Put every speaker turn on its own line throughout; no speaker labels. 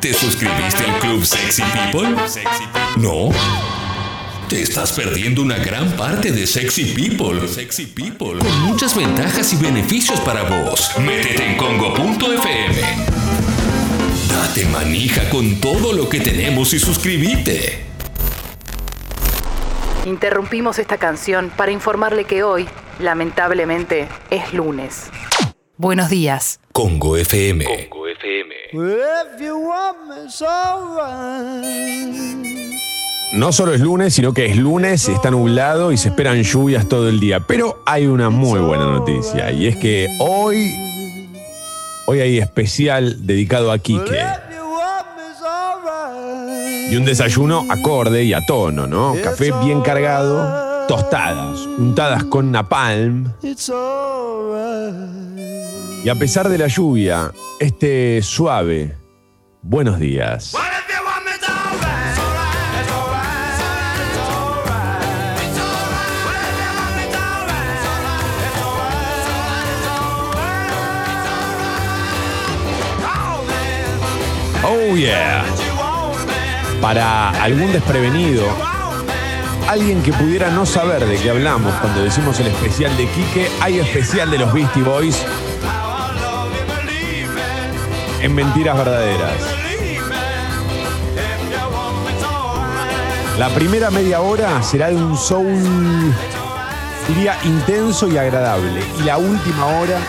¿Te suscribiste al Club Sexy People? ¿No? Te estás perdiendo una gran parte de Sexy People. Sexy People. Con muchas ventajas y beneficios para vos. Métete en congo.fm. Date manija con todo lo que tenemos y suscríbete.
Interrumpimos esta canción para informarle que hoy, lamentablemente, es lunes. Buenos días.
Congo FM.
No solo es lunes, sino que es lunes, está nublado y se esperan lluvias todo el día. Pero hay una muy buena noticia y es que hoy, hoy hay especial dedicado a Quique. Y un desayuno acorde y a tono, ¿no? Café bien cargado, tostadas, untadas con napalm. Y a pesar de la lluvia, este suave, buenos días. Oh yeah. Para algún desprevenido, alguien que pudiera no saber de qué hablamos cuando decimos el especial de Quique, hay especial de los Beastie Boys en Mentiras Verdaderas. La primera media hora será de un soul, diría, intenso y agradable. Y la última hora,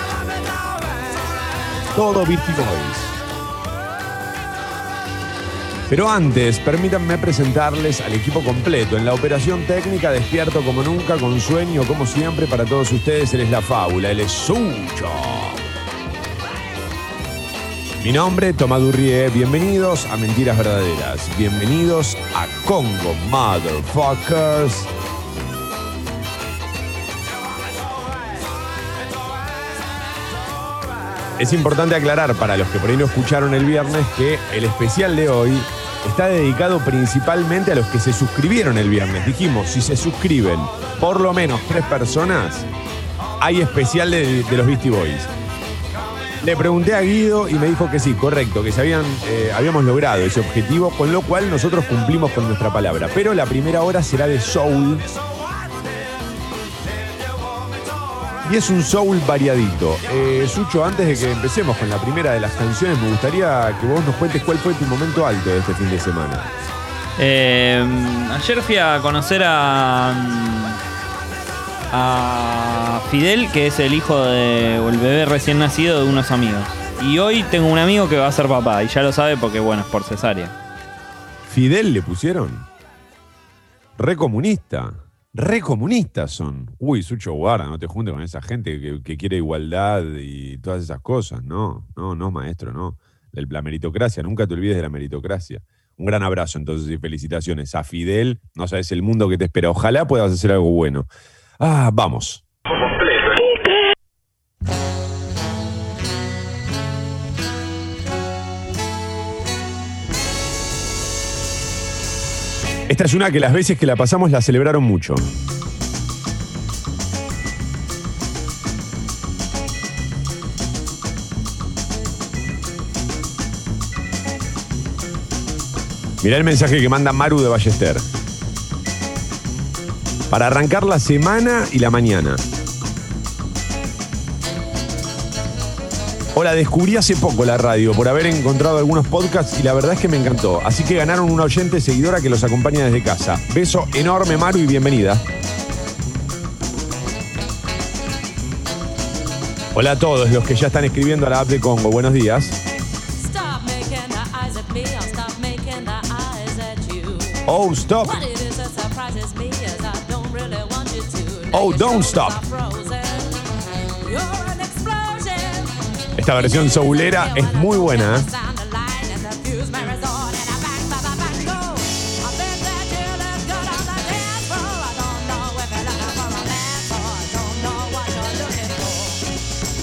todo Boys. Pero antes, permítanme presentarles al equipo completo. En la operación técnica, despierto como nunca, con sueño como siempre. Para todos ustedes, él es la fábula, él es Sucho. Mi nombre, Tomás Durrié. Bienvenidos a Mentiras Verdaderas. Bienvenidos a Congo Motherfuckers. Es importante aclarar para los que por ahí no escucharon el viernes que el especial de hoy está dedicado principalmente a los que se suscribieron el viernes. Dijimos, si se suscriben por lo menos tres personas, hay especial de, de los Beastie Boys. Le pregunté a Guido y me dijo que sí, correcto, que eh, habíamos logrado ese objetivo, con lo cual nosotros cumplimos con nuestra palabra. Pero la primera hora será de soul. Y es un soul variadito. Eh, Sucho, antes de que empecemos con la primera de las canciones, me gustaría que vos nos cuentes cuál fue tu momento alto de este fin de semana.
Eh, ayer fui a conocer a. a Fidel, que es el hijo de. o el bebé recién nacido de unos amigos. Y hoy tengo un amigo que va a ser papá, y ya lo sabe porque, bueno, es por cesárea.
Fidel le pusieron. Re comunista. Re comunistas son. Uy, Sucho Guarda, no te juntes con esa gente que, que quiere igualdad y todas esas cosas. No, no, no, maestro, no. La meritocracia, nunca te olvides de la meritocracia. Un gran abrazo entonces y felicitaciones a Fidel. No sabes el mundo que te espera. Ojalá puedas hacer algo bueno. Ah, vamos. Esta es una que las veces que la pasamos la celebraron mucho. Mirá el mensaje que manda Maru de Ballester. Para arrancar la semana y la mañana. Hola, descubrí hace poco la radio por haber encontrado algunos podcasts y la verdad es que me encantó. Así que ganaron una oyente seguidora que los acompaña desde casa. Beso enorme, Maru, y bienvenida. Hola a todos los que ya están escribiendo a la app de Congo. Buenos días.
Stop making
Oh,
don't
stop. Esta versión soulera es muy buena. ¿eh?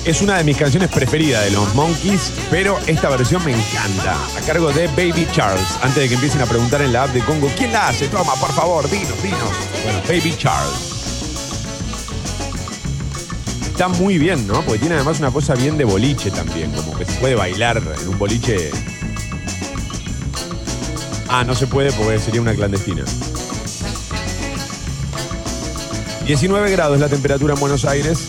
Es una de mis canciones preferidas de los Monkeys, pero esta versión me encanta. A cargo de Baby Charles. Antes de que empiecen a preguntar en la app de Congo, ¿quién la hace? Toma, por favor, dinos, dinos. Bueno, Baby Charles. Está muy bien, ¿no? Porque tiene además una cosa bien de boliche también, como que se puede bailar en un boliche Ah, no se puede porque sería una clandestina. 19 grados la temperatura en Buenos Aires.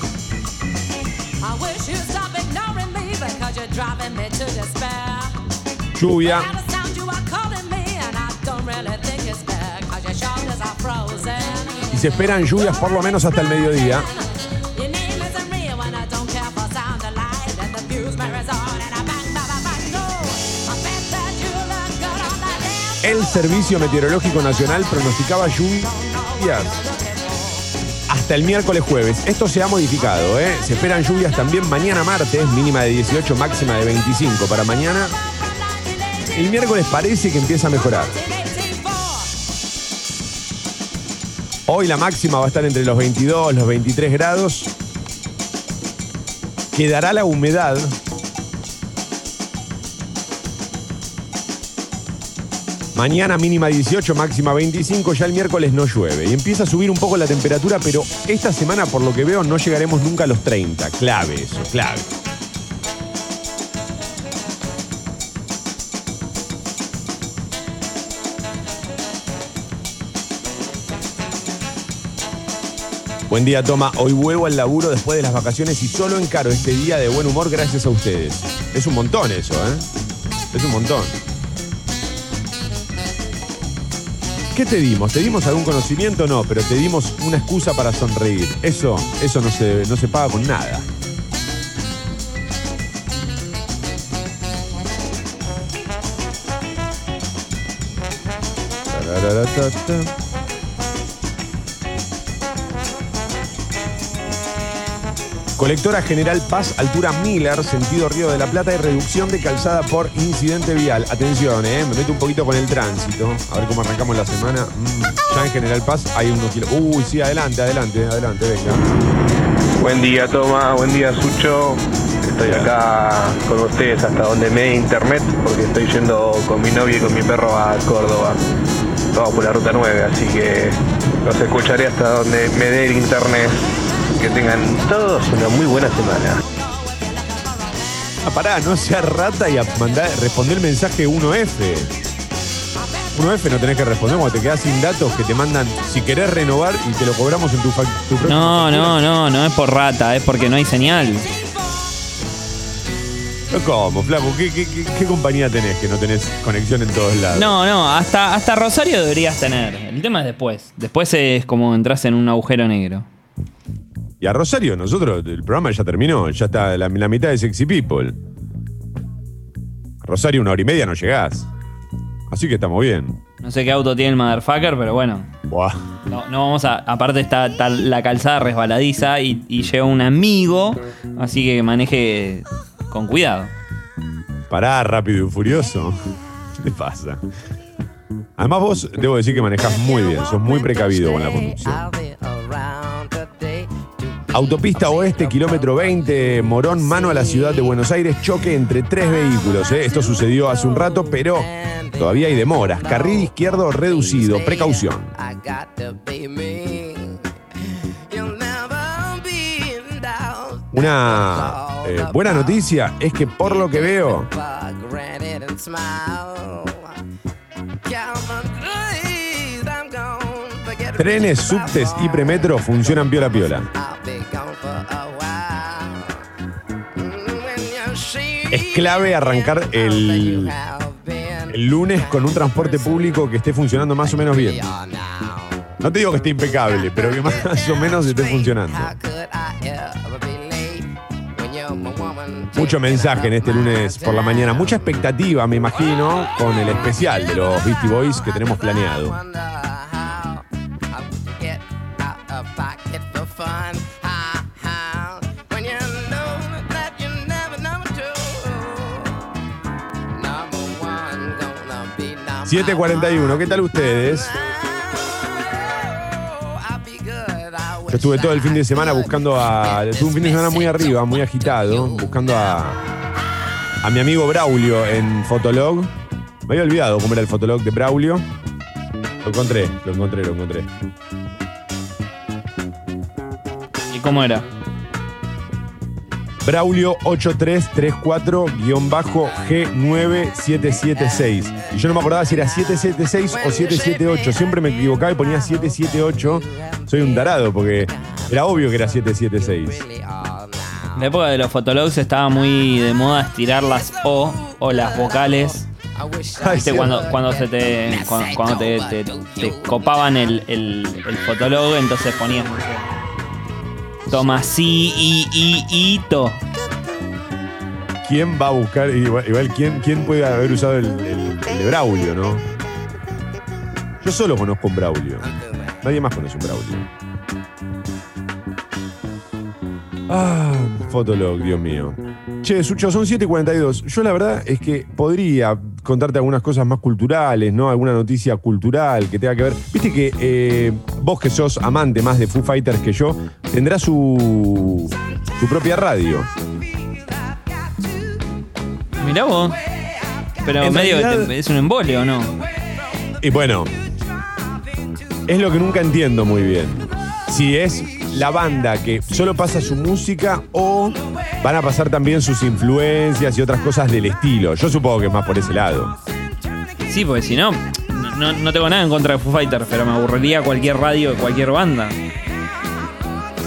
Lluvia. Y se esperan lluvias por lo menos hasta el mediodía. El Servicio Meteorológico Nacional pronosticaba lluvias hasta el miércoles jueves. Esto se ha modificado, ¿eh? Se esperan lluvias también mañana martes, mínima de 18, máxima de 25 para mañana. El miércoles parece que empieza a mejorar.
1984.
Hoy la máxima va a estar entre los 22, los 23 grados. Quedará la humedad. Mañana mínima 18, máxima 25, ya el miércoles no llueve. Y empieza a subir un poco la temperatura, pero esta semana por lo que veo no llegaremos nunca a los 30. Clave eso, clave. Buen día, Toma. Hoy vuelvo al laburo después de las vacaciones y solo encaro este día de buen humor gracias a ustedes. Es un montón eso, ¿eh? Es un montón. ¿Qué te dimos? ¿Te dimos algún conocimiento? No, pero te dimos una excusa para sonreír. Eso, eso no se, no se paga con nada. Colectora General Paz, altura Miller, sentido Río de la Plata y reducción de calzada por incidente vial. Atención, eh, me meto un poquito con el tránsito. A ver cómo arrancamos la semana. Mm, ya en General Paz hay unos kilos. Uy, sí, adelante, adelante, adelante, venga.
Buen día, Toma. Buen día, Sucho. Estoy acá con ustedes hasta donde me dé internet porque estoy yendo con mi novia y con mi perro a Córdoba. Vamos por la ruta 9, así que los escucharé hasta donde me dé el internet. Que tengan todos una muy buena semana.
Ah, pará, no seas rata y a mandar, responder el mensaje 1F. 1F no tenés que responder cuando te quedás sin datos que te mandan si querés renovar y te lo cobramos en tu, fac- tu próxima
No,
factura.
no, no, no es por rata, es porque no hay señal.
¿Cómo, flaco? ¿Qué, qué, qué- qué compañía tenés que no tenés conexión en todos lados?
No, no, hasta, hasta Rosario deberías tener. El tema es después. Después es como entras en un agujero negro.
Y a Rosario, nosotros, el programa ya terminó, ya está la, la mitad de Sexy People. A Rosario, una hora y media no llegás. Así que estamos bien.
No sé qué auto tiene el motherfucker, pero bueno.
Buah.
No, no vamos a. Aparte está, está la calzada resbaladiza y, y llega un amigo, así que maneje con cuidado.
Pará, rápido y furioso. ¿Qué te pasa? Además vos, debo decir que manejás muy bien, sos muy precavido con la conducción. Autopista Oeste, kilómetro 20, Morón, mano a la ciudad de Buenos Aires, choque entre tres vehículos. ¿eh? Esto sucedió hace un rato, pero todavía hay demoras. Carril izquierdo reducido, precaución. Una eh, buena noticia es que por lo que veo, trenes, subtes y premetro funcionan piola piola. Es clave arrancar el, el lunes con un transporte público que esté funcionando más o menos bien. No te digo que esté impecable, pero que más o menos esté funcionando. Mucho mensaje en este lunes por la mañana, mucha expectativa, me imagino, con el especial de los Beastie Boys que tenemos planeado. 741, ¿qué tal ustedes? Yo estuve todo el fin de semana buscando a. Tuve un fin de semana muy arriba, muy agitado, buscando a. a mi amigo Braulio en Fotolog. Me había olvidado cómo era el Fotolog de Braulio. Lo encontré, lo encontré, lo encontré.
¿Y cómo era?
Braulio 8334-G9776. Y yo no me acordaba si era 776 o 778. Siempre me equivocaba y ponía 778. Soy un tarado porque era obvio que era 776.
En la época de los fotologs estaba muy de moda estirar las O o las vocales. ¿Viste? Cuando, cuando se te. Cuando, cuando te, te- te copaban el, el, el fotolog, entonces ponías. No sé, Toma sí, y, y, y, to.
¿Quién va a buscar? Igual, ¿quién, ¿quién puede haber usado el, el- el de Braulio, no? Yo solo conozco un Braulio. Nadie más conoce un Braulio. Ah, Fotolog, Dios mío. Che, Sucho, son 7.42. Yo la verdad es que podría contarte algunas cosas más culturales, ¿no? Alguna noticia cultural que tenga que ver. Viste que eh, vos que sos amante más de Foo Fighters que yo, tendrá su, su propia radio.
Mirá vos. Pero
En
medio
realidad-
es un embole, ¿o no?
Y bueno, es lo que nunca entiendo muy bien. Si es la banda que solo pasa su música o van a pasar también sus influencias y otras cosas del estilo. Yo supongo que es más por ese lado.
Sí, porque si no, no, no tengo nada en contra de Foo Fighters, pero me aburriría cualquier radio de cualquier banda.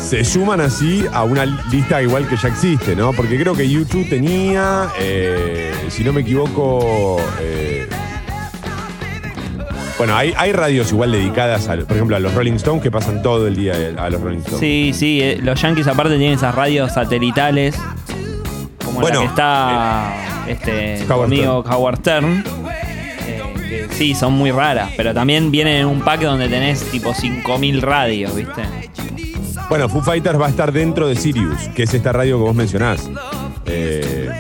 Se suman así a una lista igual que ya existe, ¿no? Porque creo que YouTube tenía, eh, si no me equivoco, eh, bueno, hay, hay radios igual dedicadas, a, por ejemplo, a los Rolling Stones que pasan todo el día a los Rolling Stones.
Sí, sí, eh, los Yankees aparte tienen esas radios satelitales, como
Bueno,
la que está este,
Howard
amigo Howard Stern. Que sí, son muy raras, pero también vienen en un pack donde tenés tipo 5000 radios, ¿viste?
Bueno, Foo Fighters va a estar dentro de Sirius, que es esta radio que vos mencionás. Eh,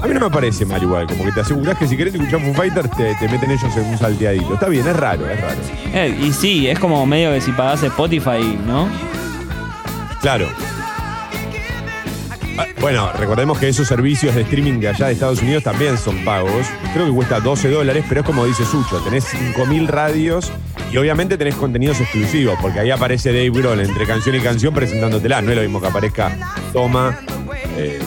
a mí no me parece mal igual, como que te asegurás que si querés escuchar Foo Fighters te, te meten ellos en un salteadito. Está bien, es raro, es raro.
Eh, y sí, es como medio que si pagás Spotify, ¿no?
Claro. Ah, Bueno, recordemos que esos servicios de streaming de allá de Estados Unidos también son pagos. Creo que cuesta 12 dólares, pero es como dice Sucho, tenés 5.000 radios y obviamente tenés contenidos exclusivos, porque ahí aparece Dave Grohl entre canción y canción presentándotela. No es lo mismo que aparezca Toma, eh,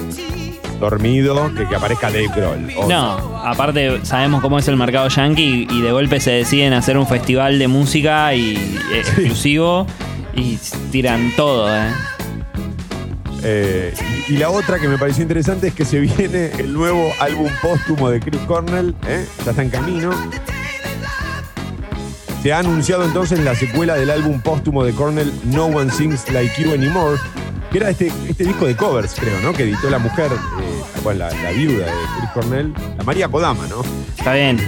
dormido, que que aparezca Dave Grohl. O-
No, aparte sabemos cómo es el mercado yankee y de golpe se deciden hacer un festival de música y eh, exclusivo y tiran todo, ¿eh?
Eh, y, la otra que me pareció interesante es que se viene el nuevo álbum póstumo de Chris Cornell, ¿eh? ya está en camino. Se ha anunciado entonces la secuela del álbum póstumo de Cornell, No One Sings Like You Anymore, que era este, este disco de covers, creo, ¿no? Que editó la mujer, eh, bueno, la, viuda de Chris Cornell, la María Kodama, ¿no?
Está bien,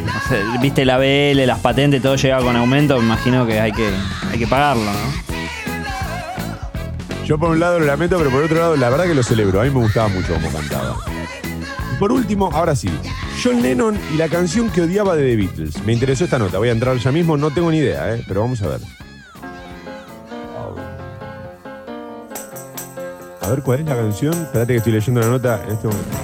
viste la BL, las patentes, todo llega con aumento, me imagino que hay que, hay que pagarlo, ¿no?
Yo por un lado lo lamento, pero por otro lado la verdad que lo celebro. A mí me gustaba mucho cómo cantaba. Y por último, ahora sí, John Lennon y la canción que odiaba de The Beatles. Me interesó esta nota, voy a entrar ya mismo, no tengo ni idea, ¿eh? pero vamos a ver. A ver cuál es la canción. Espérate que estoy leyendo la nota en este momento.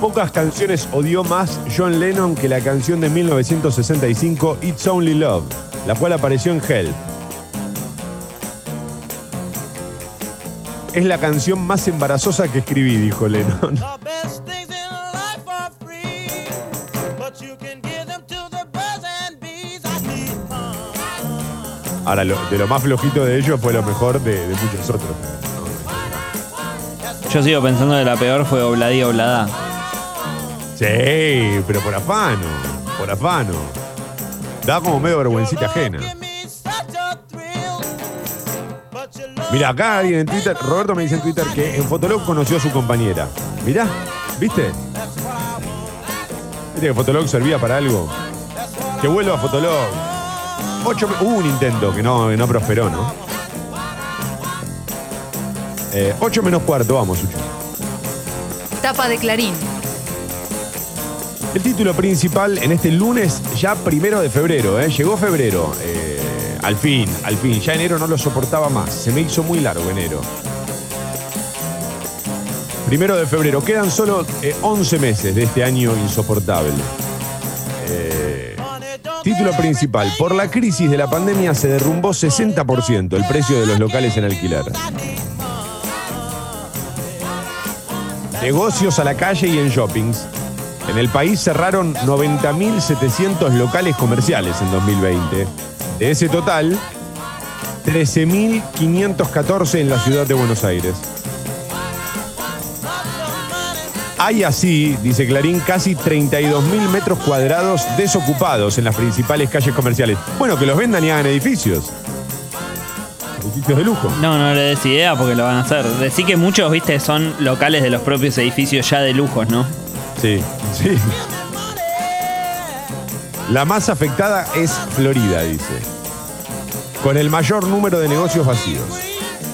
Pocas canciones odió más John Lennon que la canción de 1965 It's Only Love, la cual apareció en Hell. Es la canción más embarazosa que escribí, dijo Lennon. Ahora, lo- de lo más flojito de ellos fue lo mejor de, de muchos otros.
Yo sigo pensando que la peor fue Obladí Oblada.
Sí, pero por afano, por afano. Da como medio vergüencita ajena. Mira, acá alguien en Twitter, Roberto me dice en Twitter que en Fotolog conoció a su compañera. Mirá, ¿viste? ¿Viste que Fotolog servía para algo? Que vuelva a Fotolog. Ocho, hubo un intento que no, que no prosperó, ¿no? Eh, 8 menos cuarto, vamos, Sucho.
Tapa de Clarín.
El título principal en este lunes, ya primero de febrero, ¿eh? llegó febrero. Eh, al fin, al fin. Ya enero no lo soportaba más. Se me hizo muy largo enero. Primero de febrero. Quedan solo eh, 11 meses de este año insoportable. Eh, título principal. Por la crisis de la pandemia se derrumbó 60% el precio de los locales en alquiler. negocios a la calle y en shoppings. En el país cerraron 90.700 locales comerciales en 2020. De ese total, 13.514 en la ciudad de Buenos Aires. Hay así, dice Clarín, casi 32.000 metros cuadrados desocupados en las principales calles comerciales. Bueno, que los vendan y hagan edificios. Edificios de lujo.
No, no le des idea porque lo van a hacer. Decí que muchos, viste, son locales de los propios edificios ya de lujos, ¿no?
Sí, sí. La más afectada es Florida, dice. Con el mayor número de negocios vacíos.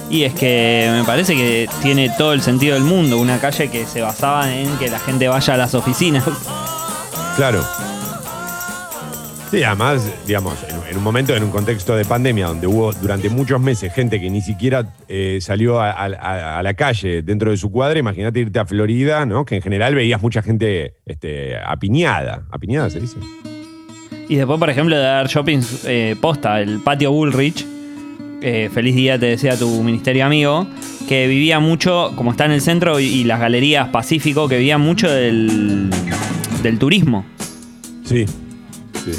Y es que me parece que tiene todo el sentido del mundo. Una calle que se basaba en que la gente vaya a las oficinas.
Claro. Sí, además, digamos, en, en un momento, en un contexto de pandemia, donde hubo durante muchos meses gente que ni siquiera eh, salió a, a- a la calle dentro de su cuadra, imagínate irte a Florida, ¿no? Que en general veías mucha gente este, apiñada. ¿Apiñada se dice?
Y después, por ejemplo, de dar shopping eh, posta, el patio Bullrich. eh, feliz día te decía tu ministerio amigo. Que vivía mucho, como está en el centro, y, y las galerías Pacífico, que vivía mucho del, del turismo.
Sí, sí.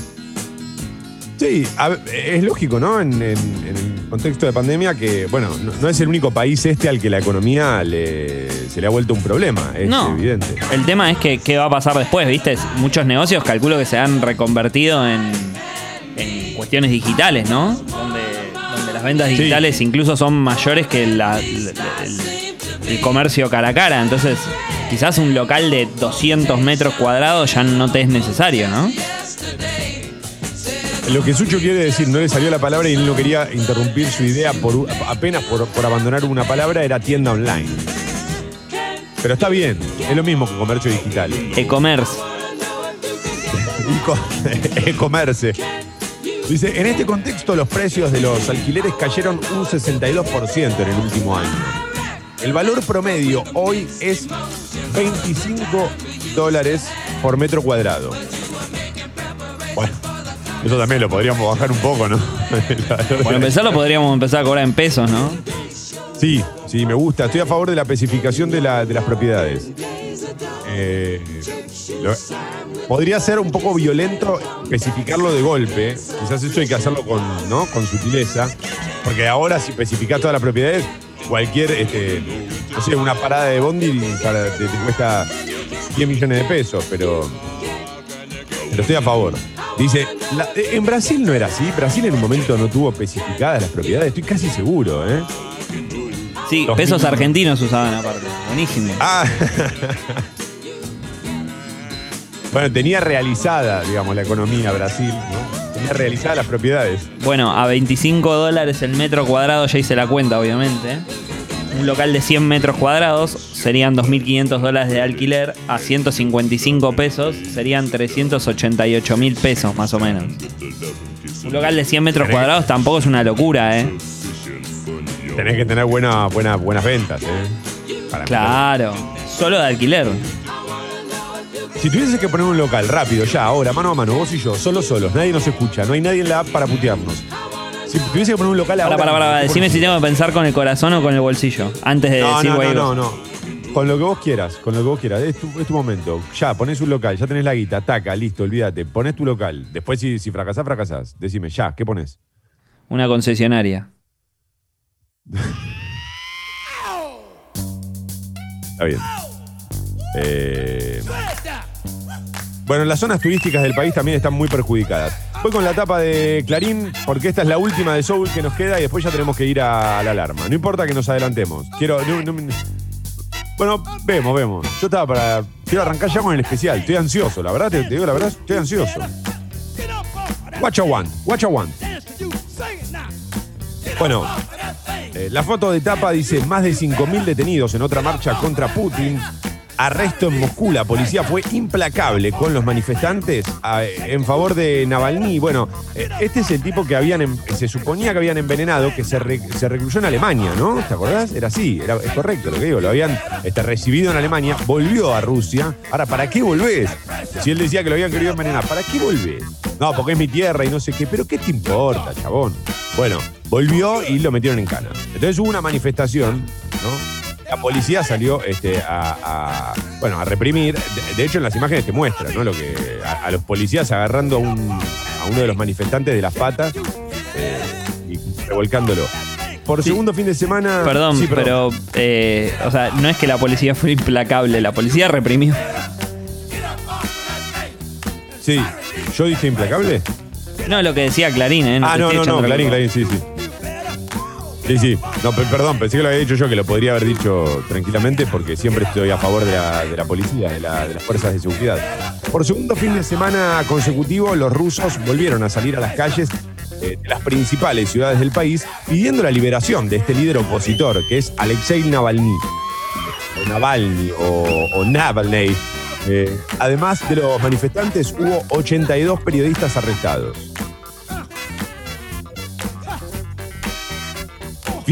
Sí, a es lógico, ¿no? En, en- en el contexto de pandemia que, bueno, no, no es el único país este al que la economía le- se le ha vuelto un problema, es
No.
evidente.
El tema es que qué va a pasar después, ¿viste? Muchos negocios calculo que se han reconvertido en, en cuestiones digitales, ¿no? Donde, donde las ventas
Sí.
digitales incluso son mayores que la- la- el, el comercio cara a cara. Entonces, quizás un local de 200 metros cuadrados ya no te es necesario, ¿no?
Lo que Sucho quiere decir, no le salió la palabra y él no quería interrumpir su idea por, apenas por, por abandonar una palabra, era tienda online. Pero está bien, es lo mismo que comercio digital.
E-commerce.
Eco- E-commerce. Dice, en este contexto los precios de los alquileres cayeron un 62% en el último año. El valor promedio hoy es 25 dólares por metro cuadrado. Bueno, eso también lo podríamos bajar un poco, ¿no? De-
empezar, lo podríamos empezar a cobrar en pesos, ¿no?
Sí, sí, me gusta. Estoy a favor de la especificación de, la- de las propiedades. Eh, lo- podría ser un poco violento especificarlo de golpe. Quizás eso hay que hacerlo con, ¿no? con sutileza. Porque ahora, si especificás todas las propiedades, cualquier, este, no sé, una parada de bondi para- te, te cuesta 10 millones de pesos, pero, pero estoy a favor. Dice, la- en Brasil no era así. Brasil en un momento no tuvo especificadas las propiedades. Estoy casi seguro, ¿eh?
Sí,
Los
pesos
mil-
argentinos usaban aparte. Buenísimo.
Ah. bueno, tenía realizada, digamos, la economía Brasil, ¿no? Tenía realizadas las propiedades.
Bueno, a 25 dólares el metro cuadrado, ya hice la cuenta, obviamente. Un local de 100 metros cuadrados serían 2.500 dólares de alquiler. A 155 pesos serían 388 mil pesos, más o menos. Un local de 100 metros cuadrados tampoco es una locura, ¿eh?
Tenés que tener buena, buena- buenas ventas, ¿eh? Para
Claro. Solo de alquiler.
Si tuvieses que poner un local rápido, ya, ahora, mano a mano, vos y yo, solo solos, nadie nos escucha, no hay nadie en la app para putearnos. Si tuviese que poner un local
Para,
ahora.
para, para,
¿qué
decime si tengo que pensar con el corazón o con el bolsillo. Antes de
No,
decir
no, no,
güey,
no, no. Con lo que vos quieras, con lo que vos quieras. Es tu, es tu momento. Ya, ponés un local, ya tenés la guita, taca, listo, olvídate. Ponés tu local. Después, si, si fracasás, fracasás. Decime, ya, ¿qué pones?
Una concesionaria.
Está bien. Eh, bueno, las zonas turísticas del país también están muy perjudicadas. Voy con la tapa de Clarín porque esta es la última de Soul que nos queda y después ya tenemos que ir a, la alarma. No importa que nos adelantemos. Quiero. no- no- bueno, vemos, vemos. Yo estaba para. Quiero arrancar ya con el especial. Estoy ansioso, la verdad, te, digo la verdad, estoy ansioso. Watch a one, watch a one. Bueno, eh, la foto de tapa dice más de 5.000 detenidos en otra marcha contra Putin. Arresto en Moscú. La policía fue implacable con los manifestantes en favor de Navalny. Bueno, eh, este es el tipo que habían em- se suponía que habían envenenado, que se, se recluyó en Alemania, ¿no? ¿Te acordás? Era así, era, es correcto lo que digo. Lo habían este, recibido en Alemania, volvió a Rusia. Ahora, ¿para qué volvés? Si él decía que lo habían querido envenenar, ¿para qué volvés? No, porque es mi tierra y no sé qué. ¿Pero qué te importa, chabón? Bueno, volvió y lo metieron en cana. Entonces hubo una manifestación, ¿no? La policía salió este, a, a, bueno, a reprimir. De, de hecho, en las imágenes te muestra, ¿no? Lo que, a, a los policías agarrando a, un- a uno de los manifestantes de las patas eh, y revolcándolo. Por
Sí.
segundo fin de semana.
Perdón,
Sí,
pero, eh, o sea, no es que la policía fue implacable, la policía reprimió.
Sí. ¿Yo dije implacable?
No, lo que decía Clarín, ¿eh?
ah, no, no, no,
la
Clarín. Clarín, sí, sí. Sí, sí. No, pe- perdón, pensé que lo había dicho yo, que lo podría haber dicho tranquilamente, porque siempre estoy a favor de la, de la policía, de las fuerzas de seguridad. Por segundo fin de semana consecutivo, los rusos volvieron a salir a las calles eh, de las principales ciudades del país pidiendo la liberación de este líder opositor, que es Alexei Navalny. O Navalny, o, o Navalny. Eh, además de los manifestantes, hubo 82 periodistas arrestados.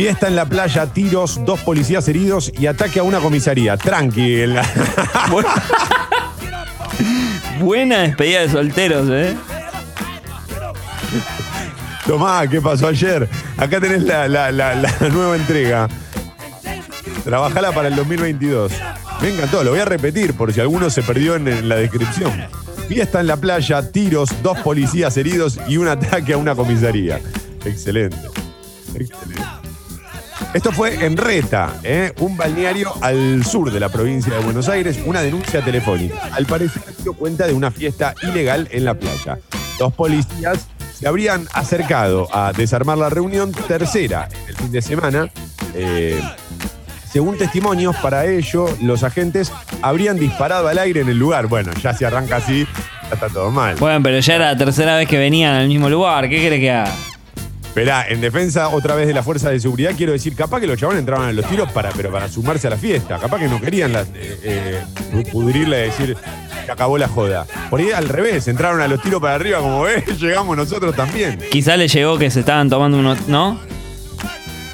Fiesta en la playa, tiros, dos policías heridos y ataque a una comisaría. Tranqui. en la-
Buena despedida de solteros, ¿eh?
Tomá, ¿qué pasó ayer? Acá tenés la, la- la- la nueva entrega. Trabajala para el 2022. Me encantó, lo voy a repetir por si alguno se perdió en, en la descripción. Fiesta en la playa, tiros, dos policías heridos y un ataque a una comisaría. Excelente. Excelente. Esto fue en Reta, ¿eh? un balneario al sur de la provincia de Buenos Aires, una denuncia telefónica. Al parecer se dio cuenta de una fiesta ilegal en la playa. Dos policías se habrían acercado a desarmar la reunión tercera el fin de semana. Eh, según testimonios, para ello, los agentes habrían disparado al aire en el lugar. Bueno, ya se arranca así, ya está todo mal.
Bueno, pero ya era la tercera vez que venían al mismo lugar. ¿Qué crees que haga?
Esperá, en defensa otra vez de la fuerza de seguridad, quiero decir, capaz que los chabones entraban a los tiros para, pero para sumarse a la fiesta. Capaz que no querían la- eh, eh, pudrirle y decir que acabó la joda. Por ahí al revés, entraron a los tiros para arriba, como ves, llegamos nosotros también.
Quizá le llegó que se estaban tomando unos. ¿No?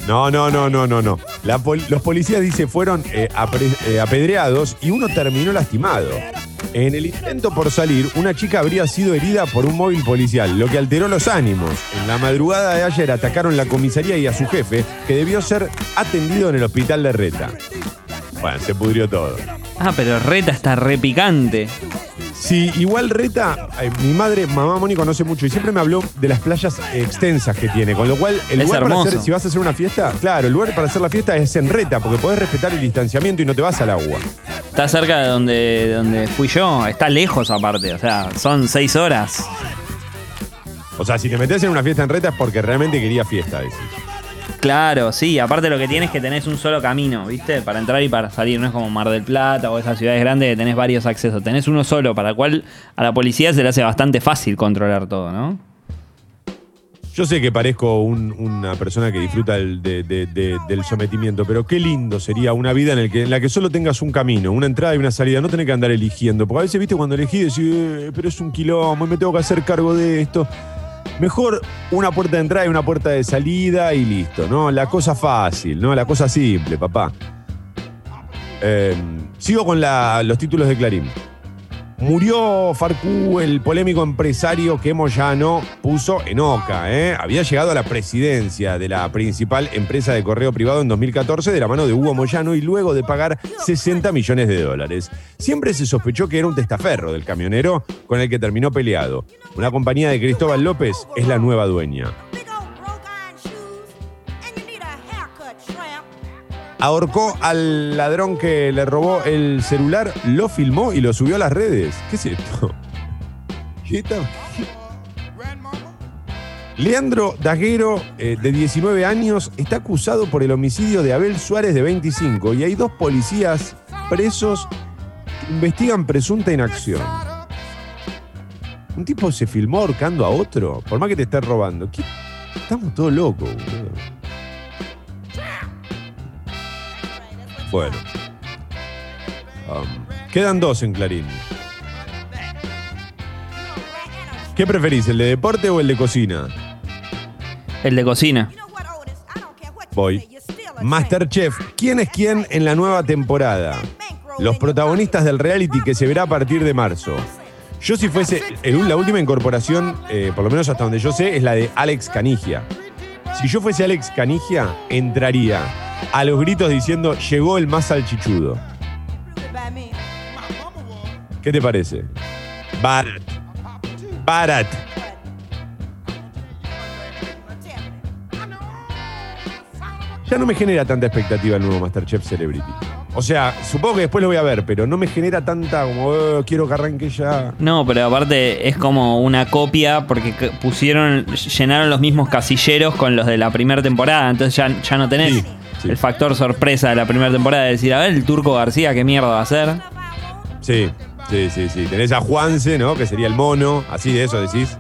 No, no, no, no, no, no. La pol- los policías, dice, fueron eh, eh, apedreados y uno terminó lastimado. En el intento por salir, una chica habría sido herida por un móvil policial, lo que alteró los ánimos. En la madrugada de ayer atacaron la comisaría y a su jefe, que debió ser atendido en el hospital de Reta. Bueno, se pudrió todo.
Ah, pero Reta está re picante.
Sí, igual Reta, eh, mi madre, mamá Moni, conoce mucho y siempre me habló de las playas extensas que tiene. Con lo cual, el
Es
lugar para
hermoso.
hacer, si vas a hacer una fiesta, claro, el lugar para hacer la fiesta es en Reta, porque podés respetar el distanciamiento y no te vas al agua.
Está cerca de donde, de donde fui yo. Está lejos aparte. O sea, son seis horas.
O sea, si te metes en una fiesta en Reta es porque realmente quería fiesta, decís.
Claro, sí. Aparte lo que tienes es que tenés un solo camino, ¿viste? Para entrar y para salir. No es como Mar del Plata o esas ciudades grandes que tenés varios accesos. Tenés uno solo, para el cual a la policía se le hace bastante fácil controlar todo, ¿no?
Yo sé que parezco un- una persona que disfruta del, de- de- de- del sometimiento, pero qué lindo sería una vida en, que, en la que solo tengas un camino, una entrada y una salida, no tener que andar eligiendo. Porque a veces, viste, cuando elegí, decís, "Eh, pero es un quilombo me tengo que hacer cargo de esto. Mejor una puerta de entrada y una puerta de salida y listo, ¿no? La cosa fácil, ¿no? La cosa simple, papá. Eh, sigo con los títulos de Clarín. Murió Farcú, el polémico empresario que Moyano puso en Oca. ¿eh? Había llegado a la presidencia de la principal empresa de correo privado en 2014 de la mano de Hugo Moyano y luego de pagar 60 millones de dólares. Siempre se sospechó que era un testaferro del camionero con el que terminó peleado. Una compañía de Cristóbal López es la nueva dueña. Ahorcó al ladrón que le robó el celular, lo filmó y lo subió a las redes. ¿Qué es esto? Leandro Daguero, eh, de 19 años, está acusado por el homicidio de Abel Suárez, de 25, y hay dos policías presos que investigan presunta inacción. Un tipo se filmó ahorcando a otro, por más que te esté robando. Estamos todos locos, boludo. Bueno. Um, quedan dos en Clarín. ¿Qué preferís, el de deporte o el de cocina?
El de cocina.
Voy. Masterchef, ¿quién es quién en la nueva temporada? Los protagonistas del reality que se verá a partir de marzo. Yo si fuese, el- la última incorporación, eh, por lo menos hasta donde yo sé, es la de Alex Canigia. Si yo fuese Alex Canigia, entraría a los gritos diciendo llegó el más salchichudo. ¿Qué te parece? Barat. Barat. Ya no me genera tanta expectativa el nuevo Masterchef Celebrity. O sea, supongo que después lo voy a ver, pero no me genera tanta como "Eh, quiero que arranque ya.
No, pero aparte es como una copia porque pusieron, llenaron los mismos casilleros con los de la primera temporada. Entonces ya, ya no tenés
Sí, sí.
el factor sorpresa de la primera temporada de decir, a ver, el turco García, ¿qué mierda va a hacer?
Sí, sí, sí, sí. Tenés a Juanse, ¿no? Que sería el mono, así de eso decís.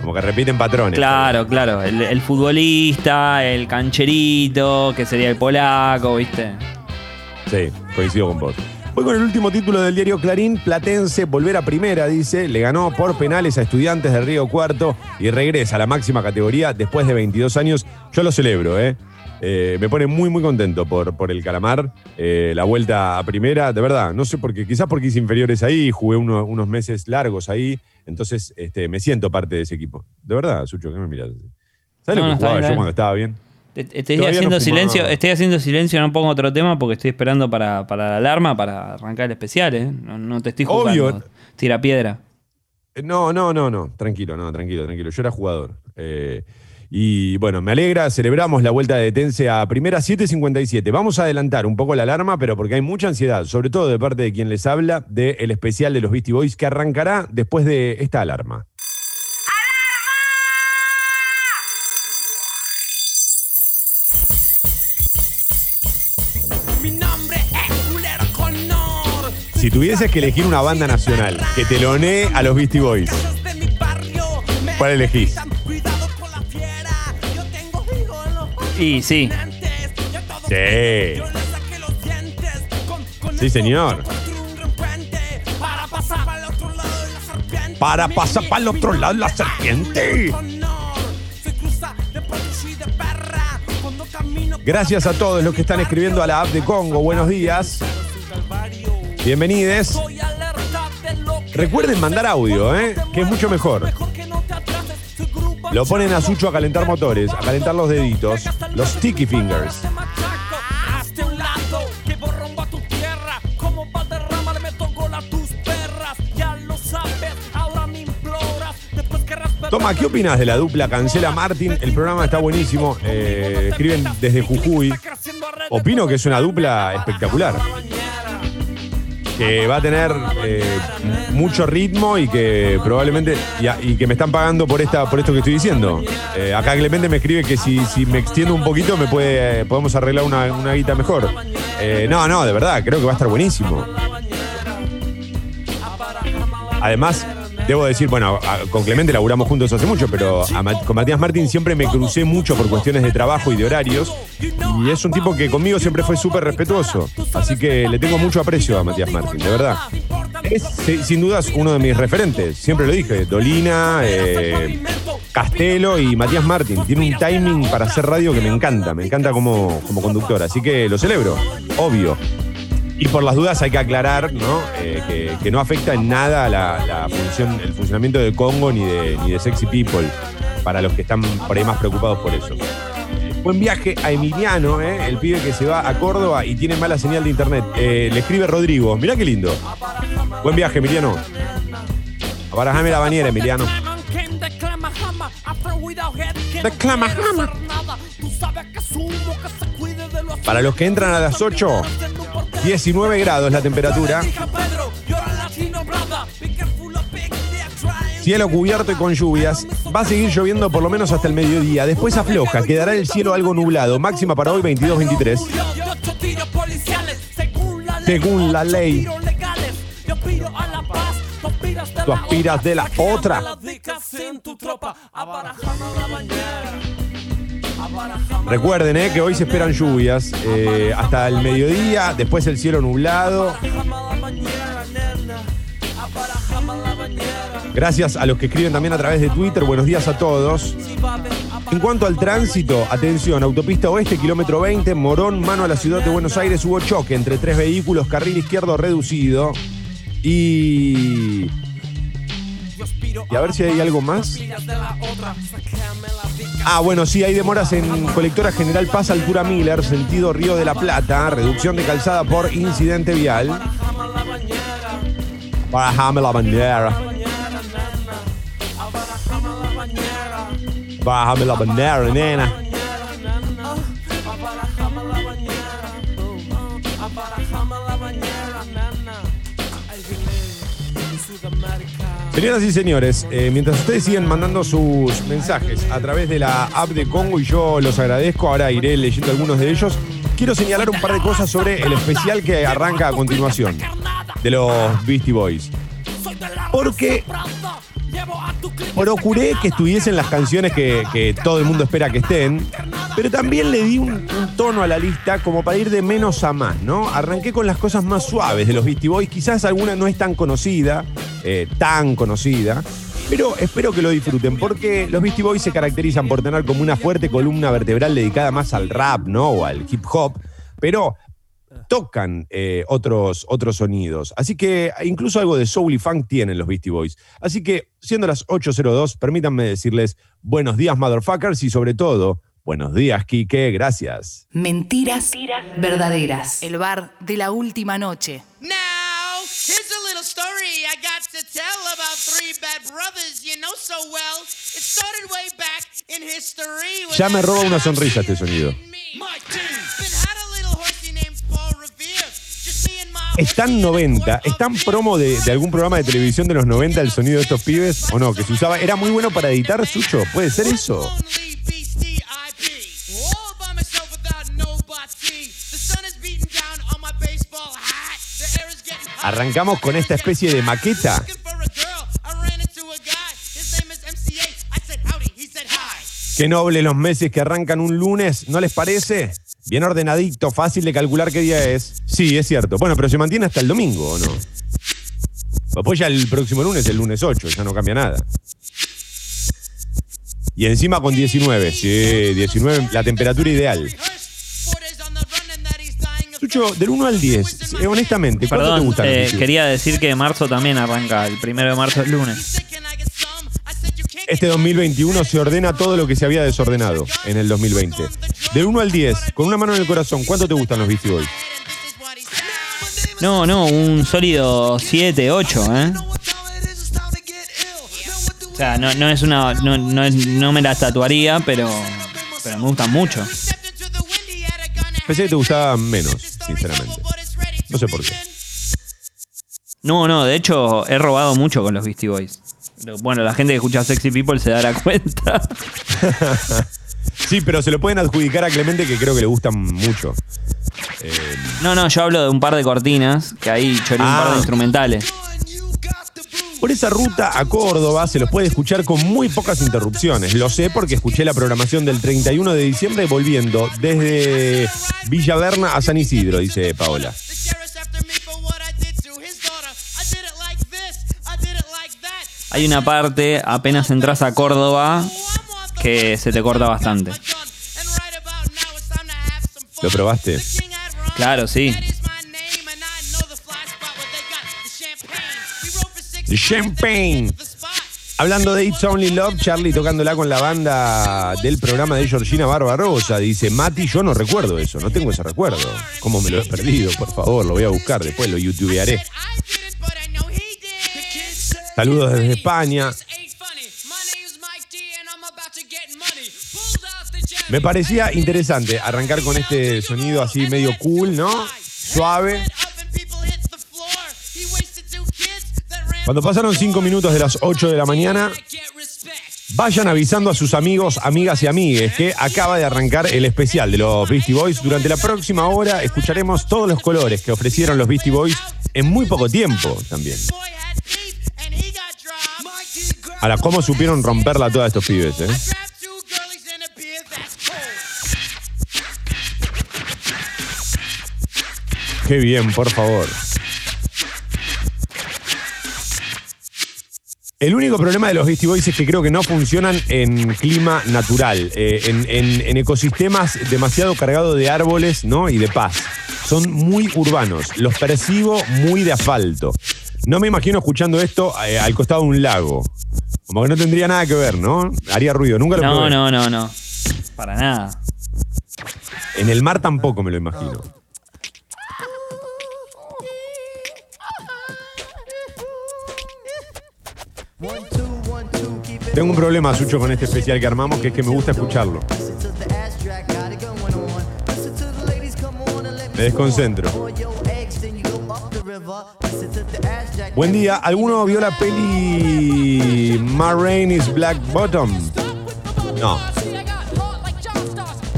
Como que repiten patrones.
Claro, claro. El, el futbolista, el cancherito, que sería el polaco, ¿viste?
Sí, coincido con vos. Voy con el último título del diario Clarín. Platense, volver a primera, dice. Le ganó por penales a estudiantes de Río Cuarto y regresa a la máxima categoría después de 22 años. Yo lo celebro, ¿eh? Eh, me pone muy, muy contento por, por el calamar. eh, la vuelta a primera, de verdad. No sé por qué. Quizás porque hice inferiores ahí, jugué uno- unos meses largos ahí. Entonces, este, me siento parte de ese equipo. De verdad, Sucho, ¿qué me miras? ¿Sabes
No,
lo que jugaba yo cuando estaba bien?
Estoy
Todavía
haciendo
no
silencio, estoy haciendo silencio, no pongo otro tema porque estoy esperando para, para la alarma, para arrancar el especial, ¿eh? No, no te estoy jugando.
Obvio.
Tira piedra.
Eh, No, no, no, no. Tranquilo, no, tranquilo, tranquilo. Yo era jugador. Eh, y bueno, me alegra, celebramos la vuelta de Tense a primera 7.57. Vamos a adelantar un poco la alarma, pero porque hay mucha ansiedad, sobre todo de parte de quien les habla, del especial de los Beastie Boys que arrancará después de esta alarma. Si tuvieses que elegir una banda nacional que telonee a los Beastie Boys, ¿cuál elegís?
Y sí,
Sí. Sí, señor.
Para pasar para el otro lado la serpiente.
Gracias a todos los que están escribiendo a la app de Congo. Buenos días. Bienvenides. Recuerden mandar audio, ¿eh? que es mucho mejor. Lo ponen a Sucho a calentar motores, a calentar los deditos, los sticky fingers. Toma, ¿qué opinas de la dupla Cancela Martín? El programa está buenísimo. Eh, escriben desde Jujuy. Opino que es una dupla espectacular. Que va a tener eh, mucho ritmo y que probablemente. Y, que me están pagando por esta por esto que estoy diciendo. Eh, acá Clemente me escribe que si, si me extiendo un poquito me puede podemos arreglar una, una guita mejor. Eh, no, no, de verdad, creo que va a estar buenísimo. Además, debo decir, bueno, con Clemente laburamos juntos hace mucho, pero con Matías Martín siempre me crucé mucho por cuestiones de trabajo y de horarios. Y es un tipo que conmigo siempre fue súper respetuoso. Así que le tengo mucho aprecio a Matías Martín, de verdad. Es si- sin dudas uno de mis referentes, siempre lo dije. Dolina, eh, Castelo y Matías Martín. Tiene un timing para hacer radio que me encanta, me encanta como, como conductor. Así que lo celebro, obvio. Y por las dudas hay que aclarar ¿no? Eh, que, que no afecta en nada la, la función, el funcionamiento de Congo ni de, ni de Sexy People, para los que están por ahí más preocupados por eso. Buen viaje a Emiliano, ¿eh? el pibe que se va a Córdoba y tiene mala señal de internet. Eh, le escribe Rodrigo, mirá qué lindo. Buen viaje, Emiliano. Abarajame la bañera, Emiliano. Clamahama. Para los que entran a las 8, 19 grados la temperatura. Cielo cubierto y con lluvias. Va a seguir lloviendo por lo menos hasta el mediodía. Después afloja. Quedará el cielo algo nublado. Máxima para hoy 22-23. Según la ley. Tú aspiras de la otra. Recuerden eh, que hoy se esperan lluvias eh, hasta el mediodía, después el cielo nublado. Gracias a los que escriben también a través de Twitter. Buenos días a todos. En cuanto al tránsito, atención, autopista oeste, kilómetro 20, Morón, mano a la ciudad de Buenos Aires, hubo choque entre tres vehículos, carril izquierdo reducido. Y Y a ver si hay algo más. Ah, bueno, sí, hay demoras en colectora general Paz Altura Miller, sentido Río de la Plata, reducción de calzada por incidente vial. Bájame la bandera. Bájame la bandera, nena. Señoras y señores, eh, mientras ustedes siguen mandando sus mensajes a través de la app de Congo y yo los agradezco, ahora iré leyendo algunos de ellos, quiero señalar un par de cosas sobre el especial que arranca a continuación de los Beastie Boys. Porque procuré que estuviesen las canciones que, que todo el mundo espera que estén, pero también le di un, tono a la lista como para ir de menos a más, ¿no? Arranqué con las cosas más suaves de los Beastie Boys, quizás alguna no es tan conocida, eh, tan conocida, pero espero que lo disfruten, porque los Beastie Boys se caracterizan por tener como una fuerte columna vertebral dedicada más al rap, ¿no? O al hip hop, pero tocan eh, otros, otros sonidos. Así que incluso algo de soul y funk tienen los Beastie Boys. Así que, siendo las 8.02, permítanme decirles buenos días, motherfuckers, y sobre todo, buenos días, Kike, gracias.
Mentiras verdaderas. El bar de la última noche.
Now, here's a little story I got to tell about three bad brothers you know so well. It started way back in history.
Ya me roba una sonrisa este sonido. ¿Es tan 90? ¿Es tan promo de, de algún programa de televisión de los 90 el sonido de estos pibes? ¿O no? Que se usaba. ¿Era muy bueno para editar, Sucho? ¿Puede ser eso? Arrancamos con esta especie de maqueta. Qué noble los meses que arrancan un lunes, ¿no les parece? Bien ordenadito, fácil de calcular qué día es. Sí, es cierto. Bueno, pero se mantiene hasta el domingo, ¿o no? Pues ya el próximo lunes, el lunes 8, ya no cambia nada. Y encima con 19, sí, 19, la temperatura ideal. Sucho, del 1 al 10, eh, honestamente, ¿cuánto te
Perdón,
gustan los
eh, quería decir que marzo también arranca, el primero de marzo es lunes.
Este 2021 se ordena todo lo que se había desordenado en el 2020. Del 1 al 10, con una mano en el corazón, ¿cuánto te gustan los Beastie Boys?
No, no, un sólido 7, 8, ¿eh? O sea, no, no es una. No, no, es- no me la tatuaría, pero. Pero me gustan mucho.
Pensé que te gustaban menos, sinceramente. No sé por qué.
No, no, de hecho he robado mucho con los Beastie Boys. Bueno, la gente que escucha Sexy People se dará cuenta.
Sí, pero se lo pueden adjudicar a Clemente que creo que le gustan mucho.
No, no, yo hablo de un par de cortinas, que ahí choré un
Ah.
par de instrumentales.
Por esa ruta a Córdoba se los puede escuchar con muy pocas interrupciones. Lo sé porque escuché la programación del 31 de diciembre volviendo desde Villaverna a San Isidro, dice Paola.
Hay una parte, apenas entras a Córdoba, que se te corta bastante.
¿Lo probaste?
Claro, sí.
Champagne.
Hablando de It's Only Love, Charlie tocándola con la banda del programa de Georgina Barbarosa. Dice, Mati, yo no recuerdo eso, no tengo ese recuerdo. ¿Cómo me lo he perdido? Por favor, lo voy a buscar, después lo youtubearé. Saludos desde España. Me parecía interesante arrancar con este sonido así medio cool, ¿no? Suave. Cuando pasaron cinco minutos de las 8 de la mañana, vayan avisando a sus amigos, amigas y amigues que acaba de arrancar el especial de los Beastie Boys. Durante la próxima hora escucharemos todos los colores que ofrecieron los Beastie Boys en muy poco tiempo también. Ahora, ¿cómo supieron romperla todos estos pibes, eh? Qué bien, por favor. El único problema de los Beastie Boys es que creo que no funcionan en clima natural, eh, en, en- en ecosistemas demasiado cargados de árboles ¿no? y de paz. Son muy urbanos, los percibo muy de asfalto. No me imagino escuchando esto eh, al costado de un lago. Como que no tendría nada que ver, ¿no? Haría ruido. Nunca lo
No,
probé.
no, no, no. Para nada.
En el mar tampoco me lo imagino. Tengo un problema, Sucho, con este especial que armamos, que es que me gusta escucharlo. Me desconcentro. Buen día. ¿Alguno vio la peli Ma Rain is Black Bottom? No,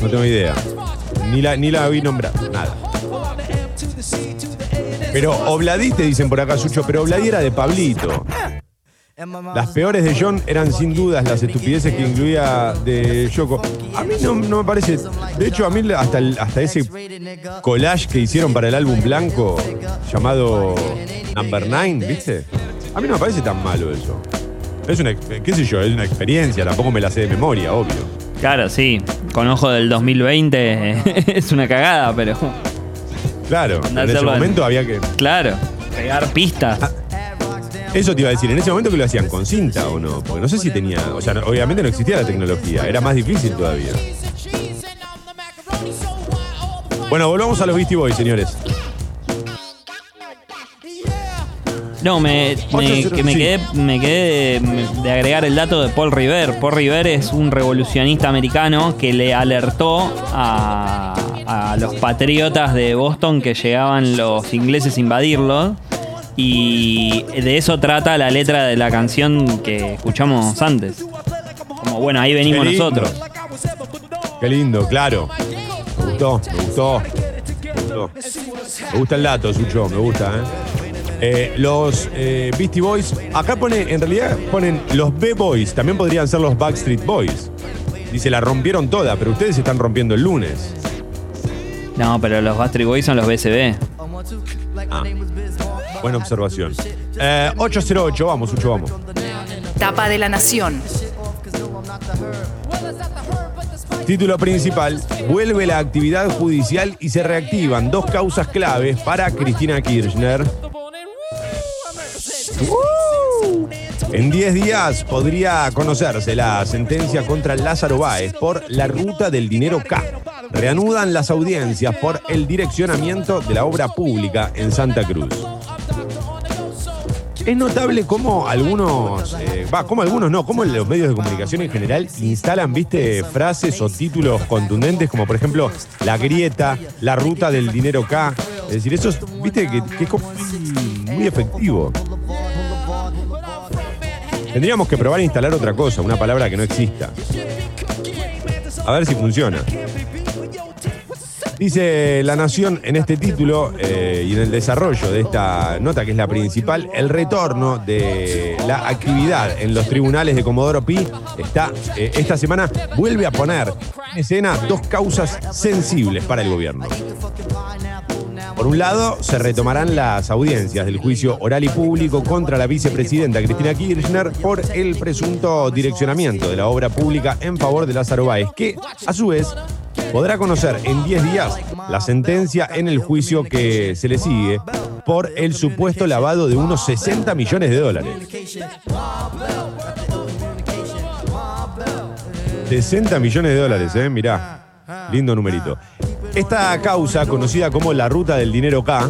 no tengo idea. Ni la, ni la vi nombrar. Nada. Pero Obladí te dicen por acá, Sucho, pero Obladí era de Pablito. Las peores de John eran sin dudas las estupideces que incluía de Yoko. A mí no, no me parece. De hecho, a mí hasta, el- hasta ese collage que hicieron para el álbum blanco llamado Number Nine, ¿viste? A mí no me parece tan malo eso. Es una, qué sé yo, es una experiencia, tampoco me la sé de memoria, obvio.
Claro, sí. Con ojo del 2020 es una cagada, pero.
Claro, en ese momento había que.
Claro. Pegar pistas.
Eso te iba a decir, en ese momento que lo hacían con cinta o no, porque no sé si tenía, o sea, no- obviamente no existía la tecnología, era más difícil todavía. Bueno, volvamos a los Beastie Boys, señores.
No, me, me,
805.
que me quedé, me quedé de, de agregar el dato de Paul River. Paul River es un revolucionista americano que le alertó a, a los patriotas de Boston que llegaban los ingleses a invadirlo. Y de eso trata la letra de la canción que escuchamos antes. Como bueno, ahí venimos
Qué
nosotros.
Qué lindo, claro. Me gustó, me gustó. Me gustó. Me gusta el dato, Sucho, me gusta, ¿eh? Eh, los eh, Beastie Boys, acá pone, en realidad ponen los B-Boys, también podrían ser los Backstreet Boys. Dice, la rompieron toda, pero ustedes están rompiendo el lunes.
No, pero los Bastard Boys son los BCB.
Ah, buena observación. Eh, 808, vamos, Sucho, vamos.
Tapa de la Nación.
Título principal, vuelve la actividad judicial y se reactivan dos causas claves para Cristina Kirchner. En 10 días podría conocerse la sentencia contra Lázaro Báez por la ruta del dinero K. Reanudan las audiencias por el direccionamiento de la obra pública en Santa Cruz. Es notable cómo algunos, eh, va, como algunos no, como los medios de comunicación en general instalan, viste, frases o títulos contundentes como por ejemplo la grieta, la ruta del dinero K. Es decir, eso es, viste, que, es muy efectivo. Tendríamos que probar a instalar otra cosa, una palabra que no exista. A ver si funciona. Dice La Nación en este título eh, y en el desarrollo de esta nota, que es la principal, el retorno de la actividad en los tribunales de Comodoro Pi está, eh, esta semana vuelve a poner en escena dos causas sensibles para el gobierno. Por un lado, se retomarán las audiencias del juicio oral y público contra la vicepresidenta Cristina Kirchner por el presunto direccionamiento de la obra pública en favor de Lázaro Báez, que, a su vez, podrá conocer en 10 días la sentencia en el juicio que se le sigue por el supuesto lavado de unos 60 millones de dólares. 60 millones de dólares, ¿eh? Mirá, lindo numerito. Esta causa, conocida como la ruta del dinero K,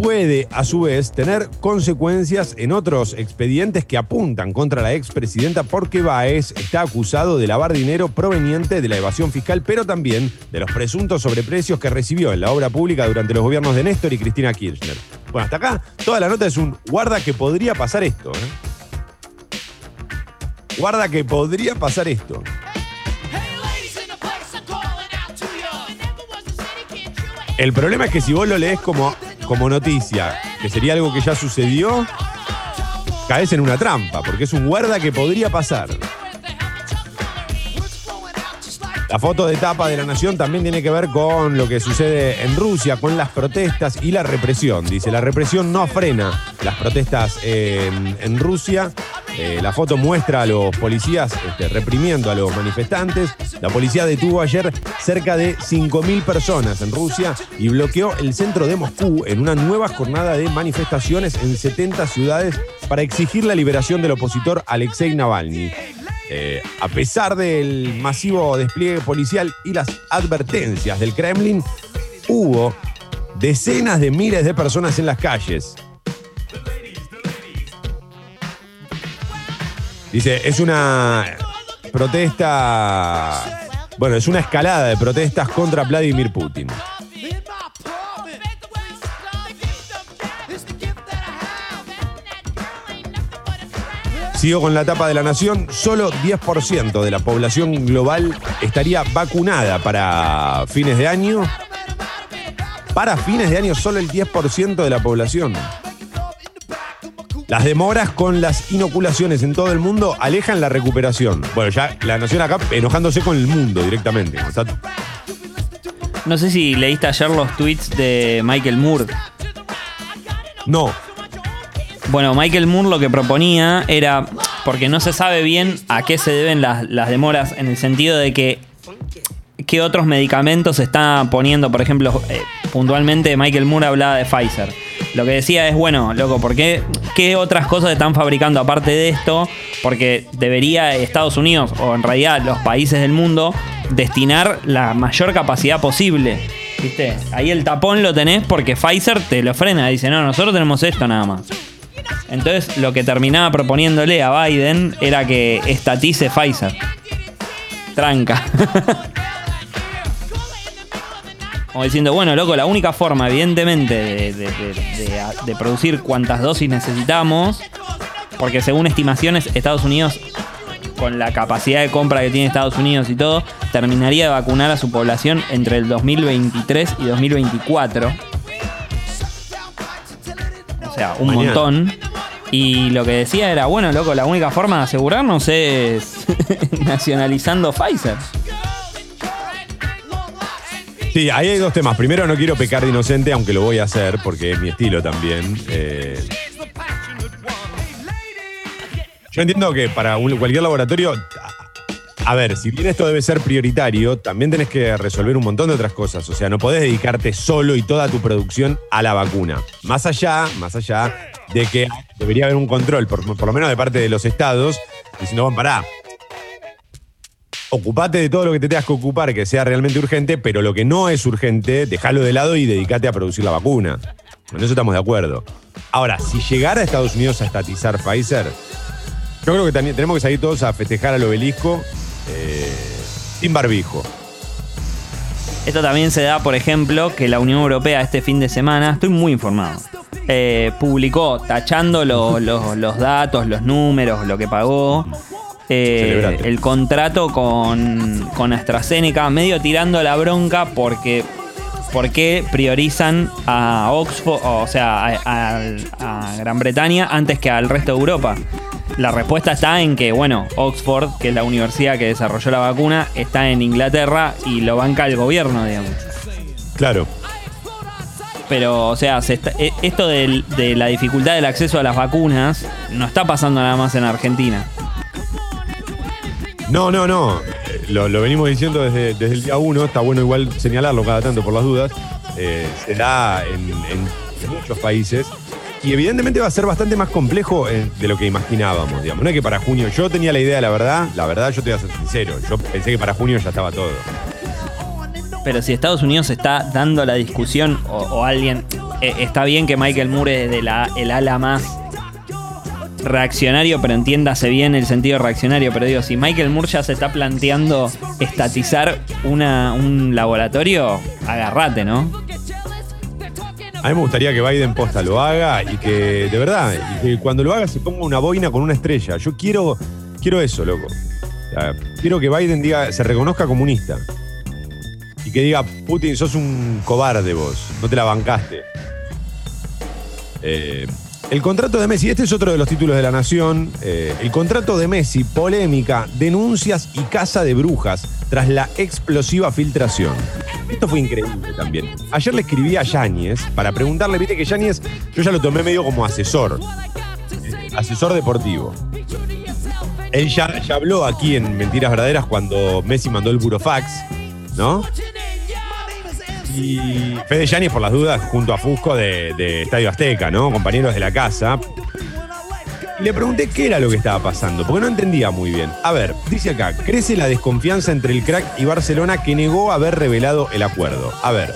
puede a su vez tener consecuencias en otros expedientes que apuntan contra la expresidenta porque Baez está acusado de lavar dinero proveniente de la evasión fiscal, pero también de los presuntos sobreprecios que recibió en la obra pública durante los gobiernos de Néstor y Cristina Kirchner. Bueno, hasta acá toda la nota es un guarda que podría pasar esto. ¿eh? Guarda que podría pasar esto. El problema es que si vos lo lees como, como noticia, que sería algo que ya sucedió, caes en una trampa, porque es un guarda que podría pasar. La foto de tapa de la nación también tiene que ver con lo que sucede en Rusia, con las protestas y la represión. Dice, la represión no frena las protestas en, en Rusia. Eh, la foto muestra a los policías este, reprimiendo a los manifestantes. La policía detuvo ayer cerca de 5.000 personas en Rusia y bloqueó el centro de Moscú en una nueva jornada de manifestaciones en 70 ciudades para exigir la liberación del opositor Alexei Navalny. Eh, a pesar del masivo despliegue policial y las advertencias del Kremlin, hubo decenas de miles de personas en las calles. Dice, es una protesta, bueno, es una escalada de protestas contra Vladimir Putin. Sigo con la tapa de la nación. Solo 10% de la población global estaría vacunada para fines de año. Para fines de año, solo el 10% de la población. Las demoras con las inoculaciones en todo el mundo alejan la recuperación. Bueno, ya la nación acá enojándose con el mundo directamente.
No sé si leíste ayer los tweets de Michael Moore.
no,
Bueno, Michael Moore lo que proponía era, porque no se sabe bien a qué se deben las, las demoras, en el sentido de que qué otros medicamentos se están poniendo, por ejemplo, eh, puntualmente Michael Moore hablaba de Pfizer. Lo que decía es, bueno, loco, ¿por qué, qué otras cosas están fabricando aparte de esto? Porque debería Estados Unidos, o en realidad los países del mundo, destinar la mayor capacidad posible. ¿Viste? Ahí el tapón lo tenés porque Pfizer te lo frena. Dice, no, nosotros tenemos esto nada más. Entonces lo que terminaba proponiéndole a Biden era que estatice Pfizer. Tranca. Como diciendo, bueno, loco, la única forma, evidentemente, de, de- de- de- de producir cuantas dosis necesitamos, porque según estimaciones, Estados Unidos, con la capacidad de compra que tiene Estados Unidos y todo, terminaría de vacunar a su población entre el 2023 y 2024. O sea, un
Mañana.
montón. Y lo que decía era, bueno, loco, la única forma de asegurarnos es nacionalizando Pfizer.
Sí, ahí hay dos temas. Primero, no quiero pecar de inocente, aunque lo voy a hacer, porque es mi estilo también. Eh, yo entiendo que para cualquier laboratorio, a ver, si bien esto debe ser prioritario, también tenés que resolver un montón de otras cosas. O sea, no podés dedicarte solo y toda tu producción a la vacuna. Más allá, más allá de que debería haber un control, por, lo menos de parte de los estados, diciendo, van, pará, ocupate de todo lo que te tengas que ocupar que sea realmente urgente, pero lo que no es urgente, déjalo de lado y dedícate a producir la vacuna. En eso estamos de acuerdo. Ahora, si llegara a Estados Unidos a estatizar Pfizer, yo creo que también tenemos que salir todos a festejar al obelisco eh, sin barbijo.
Esto también se da, por ejemplo, que la Unión Europea este fin de semana, estoy muy informado, eh, publicó tachando lo- lo- los datos, los números, lo que pagó, eh, el contrato con, con AstraZeneca, medio tirando la bronca porque ¿por qué priorizan a Oxford, o sea, a, a- a Gran Bretaña antes que al resto de Europa? La respuesta está en que, bueno, Oxford, que es la universidad que desarrolló la vacuna, está en Inglaterra y lo banca el gobierno, digamos.
Claro.
Pero, o sea, se está- e- esto de la dificultad del acceso a las vacunas no está pasando nada más en Argentina.
No, no, no. Lo, lo venimos diciendo desde, desde el día uno. Está bueno igual señalarlo cada tanto por las dudas. Eh, se da en, en muchos países. Y evidentemente va a ser bastante más complejo eh, de lo que imaginábamos, digamos. No es que para junio. Yo tenía la idea, la verdad. La verdad, yo te voy a ser sincero. Yo pensé que para junio ya estaba todo.
Pero si Estados Unidos está dando la discusión o, alguien... eh, está bien que Michael Moore es de la, el ala más reaccionario, pero entiéndase bien el sentido reaccionario. Pero digo, si Michael Moore ya se está planteando estatizar una, un laboratorio, agarrate, ¿no?
A mí me gustaría que Biden posta lo haga y que, de verdad, y que cuando lo haga se ponga una boina con una estrella. Yo quiero, quiero eso, loco. Quiero que Biden diga, se reconozca comunista. Que diga, Putin, sos un cobarde vos, no te la bancaste. Eh, El contrato de Messi, este es otro de los títulos de la Nación. eh, el contrato de Messi, polémica, denuncias y caza de brujas tras la explosiva filtración. Esto fue increíble también. Ayer le escribí a Yáñez para preguntarle, viste que Yáñez, yo ya lo tomé medio como asesor, eh, asesor deportivo. Él ya, ya habló aquí en Mentiras Verdaderas cuando Messi mandó el burofax, ¿no? Y Fede Yáñez, por las dudas, junto a Fusco de, Estadio Azteca, ¿no? Compañeros de la casa. Le pregunté qué era lo que estaba pasando, porque no entendía muy bien. A ver, dice acá, crece la desconfianza entre el crack y Barcelona que negó haber revelado el acuerdo. A ver,